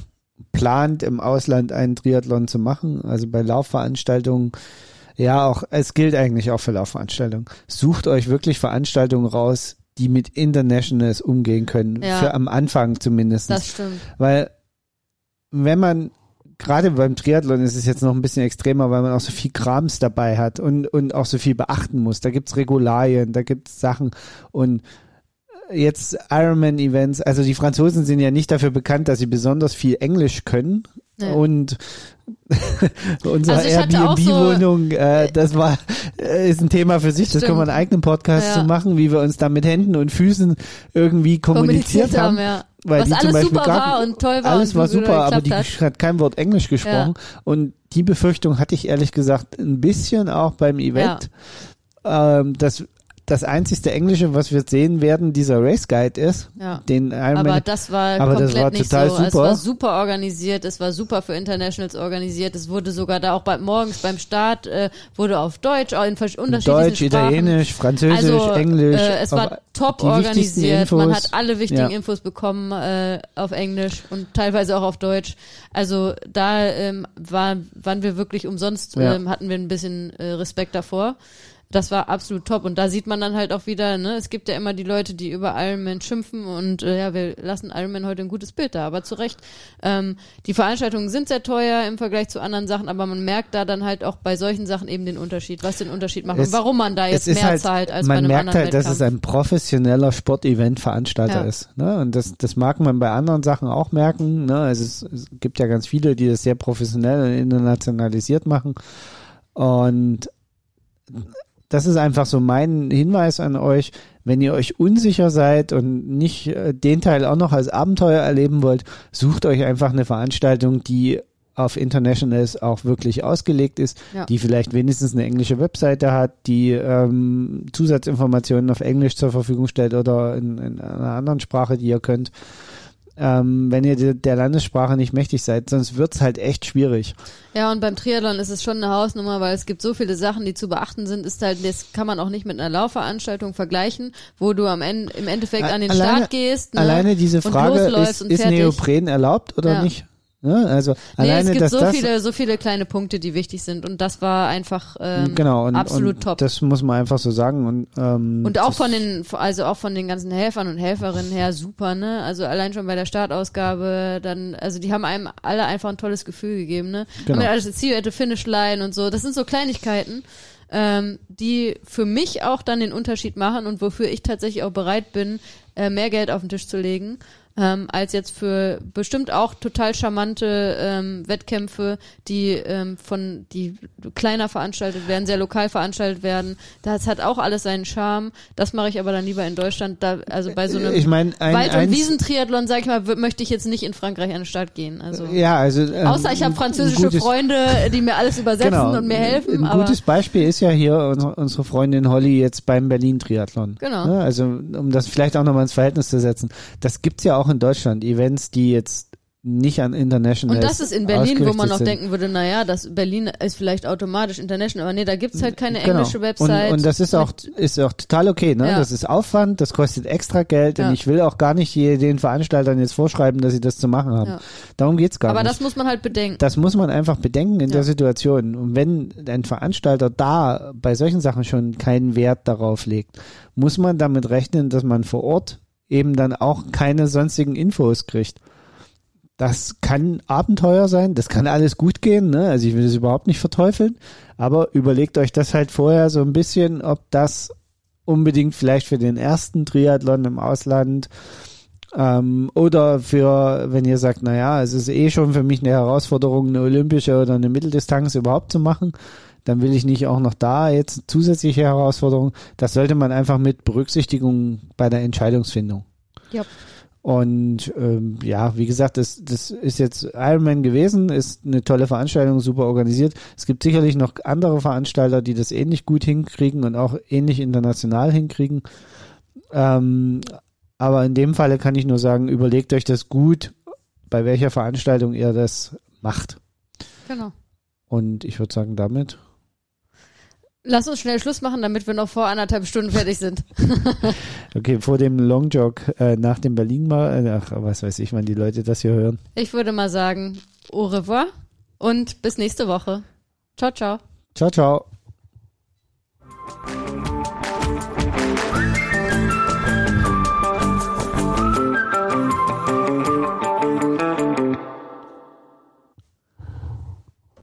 plant, im Ausland einen Triathlon zu machen, also bei Laufveranstaltungen, ja, auch, es gilt eigentlich auch für Laufveranstaltungen. Sucht euch wirklich Veranstaltungen raus, die mit Internationals umgehen können. Ja. Für am Anfang zumindest. das stimmt. Weil wenn man gerade beim Triathlon ist es jetzt noch ein bisschen extremer, weil man auch so viel Krams dabei hat und, und auch so viel beachten muss. Da gibt's Regularien, da gibt's Sachen und jetzt Ironman-Events, also die Franzosen sind ja nicht dafür bekannt, dass sie besonders viel Englisch können Ja. und unsere Also auch so- Airbnb-Wohnung, äh, das war, äh, ist ein Thema für sich, das Stimmt. können wir einen eigenen Podcast Ja. zu machen, wie wir uns da mit Händen und Füßen irgendwie kommuniziert, haben. ja. Weil Was die zum alles Beispiel super gar- war und toll war alles war super, aber die hat. hat kein Wort Englisch gesprochen. Und die Befürchtung hatte ich ehrlich gesagt ein bisschen auch beim Event. Ähm, dass das einzigste Englische, was wir sehen werden, dieser Race Guide ist. Ja. Den. Aber das war Aber das komplett war nicht total so. Es super. war super organisiert, es war super für Internationals organisiert. Es wurde sogar da auch bei, morgens beim Start äh, wurde auf Deutsch, auch in unterschiedlichen Deutsch, Sprachen. Italienisch, Französisch, also, Englisch. Äh, es war top organisiert. Man hat alle wichtigen Ja. Infos bekommen äh, auf Englisch und teilweise auch auf Deutsch. Also da ähm, war, waren wir wirklich umsonst, Ja. ähm, hatten wir ein bisschen äh, Respekt davor. Das war absolut top. Und da sieht man dann halt auch wieder, ne, es gibt ja immer die Leute, die über Ironman schimpfen und äh, ja, wir lassen Ironman heute ein gutes Bild da, aber zu Recht. Ähm, die Veranstaltungen sind sehr teuer im Vergleich zu anderen Sachen, aber man merkt da dann halt auch bei solchen Sachen eben den Unterschied, was den Unterschied macht Es- und warum man da jetzt mehr halt, zahlt als bei man einem merkt anderen halt, dass Wettkampf. es ein professioneller Sportevent-Veranstalter Ja. ist. Ne? Und das, das mag man bei anderen Sachen auch merken. Ne? Also es, es gibt ja ganz viele, die das sehr professionell und internationalisiert machen. Und das ist einfach so mein Hinweis an euch. Wenn ihr euch unsicher seid und nicht äh, den Teil auch noch als Abenteuer erleben wollt, sucht euch einfach eine Veranstaltung, die auf Internationals auch wirklich ausgelegt ist, Ja. die vielleicht wenigstens eine englische Webseite hat, die ähm, Zusatzinformationen auf Englisch zur Verfügung stellt oder in, in einer anderen Sprache, die ihr könnt. Ähm, wenn ihr de- der Landessprache nicht mächtig seid, sonst wird's halt echt schwierig. Ja, und beim Triathlon ist es schon eine Hausnummer, weil es gibt so viele Sachen, die zu beachten sind, ist halt, das kann man auch nicht mit einer Laufveranstaltung vergleichen, wo du am Ende, im Endeffekt an den Alleine- Start gehst. Ne? Alleine diese und Frage, ist, und ist. Neopren erlaubt oder Ja. nicht? Ne? Also Nee, alleine, es gibt dass so das viele, so viele kleine Punkte, die wichtig sind und das war einfach ähm, genau und, absolut und top. Das muss man einfach so sagen und ähm, Und auch von den, also auch von den ganzen Helfern und Helferinnen her super, ne? Also allein schon bei der Startausgabe, dann, also die haben einem alle einfach ein tolles Gefühl gegeben, ne? Genau. Haben alles Ziel, hätte Finish Line und so. Das sind so Kleinigkeiten, ähm, die für mich auch dann den Unterschied machen und wofür ich tatsächlich auch bereit bin, äh, mehr Geld auf den Tisch zu legen. Ähm, als jetzt für bestimmt auch total charmante ähm, Wettkämpfe, die ähm, von die kleiner veranstaltet werden, sehr lokal veranstaltet werden. Das hat auch alles seinen Charme. Das mache ich aber dann lieber in Deutschland. Da, also bei so einem ich meine ein, Wald- und Wiesentriathlon, sag ich mal, w- möchte ich jetzt nicht in Frankreich an den Start gehen. Also ja also ähm, außer ich habe französische gutes- Freunde, die mir alles übersetzen genau, und mir helfen. Ein gutes Beispiel ist ja hier unsere, unsere Freundin Holly jetzt beim Berlin Triathlon. Genau. Ne? Also um das vielleicht auch nochmal ins Verhältnis zu setzen. Das gibt's ja auch in Deutschland, Events, die jetzt nicht an International und das ist in Berlin, wo man noch sind. denken würde, naja, das Berlin ist vielleicht automatisch international, aber nee, da gibt's halt keine Genau. englische Website. Und, und das ist auch, ist auch total okay, ne? Ja. Das ist Aufwand, das kostet extra Geld Ja. und ich will auch gar nicht den Veranstaltern jetzt vorschreiben, dass sie das zu machen haben. Ja. Darum geht's gar aber nicht. das muss man halt bedenken. Das muss man einfach bedenken in der Situation. Und wenn ein Veranstalter da bei solchen Sachen schon keinen Wert darauf legt, muss man damit rechnen, dass man vor Ort eben dann auch keine sonstigen Infos kriegt. Das kann Abenteuer sein, das kann alles gut gehen, ne? Also ich will das überhaupt nicht verteufeln, aber überlegt euch das halt vorher so ein bisschen, ob das unbedingt vielleicht für den ersten Triathlon im Ausland ähm, oder für, wenn ihr sagt, naja, es ist eh schon für mich eine Herausforderung, eine olympische oder eine Mitteldistanz überhaupt zu machen, dann will ich nicht auch noch da jetzt zusätzliche Herausforderungen. Das sollte man einfach mit Berücksichtigung bei der Entscheidungsfindung. Ja. Und ähm, ja, wie gesagt, das, das ist jetzt Ironman gewesen, ist eine tolle Veranstaltung, super organisiert. Es gibt sicherlich noch andere Veranstalter, die das ähnlich gut hinkriegen und auch ähnlich international hinkriegen. Ähm, aber in dem Falle kann ich nur sagen, überlegt euch das gut, bei welcher Veranstaltung ihr das macht. Genau. Und ich würde sagen, damit Lass uns schnell Schluss machen, damit wir noch vor anderthalb Stunden fertig sind. okay, vor dem Long Jog äh, nach dem Berlin mal, äh, ach, was weiß ich, wann die Leute das hier hören. Ich würde mal sagen, au revoir und bis nächste Woche. Ciao, ciao. Ciao, ciao.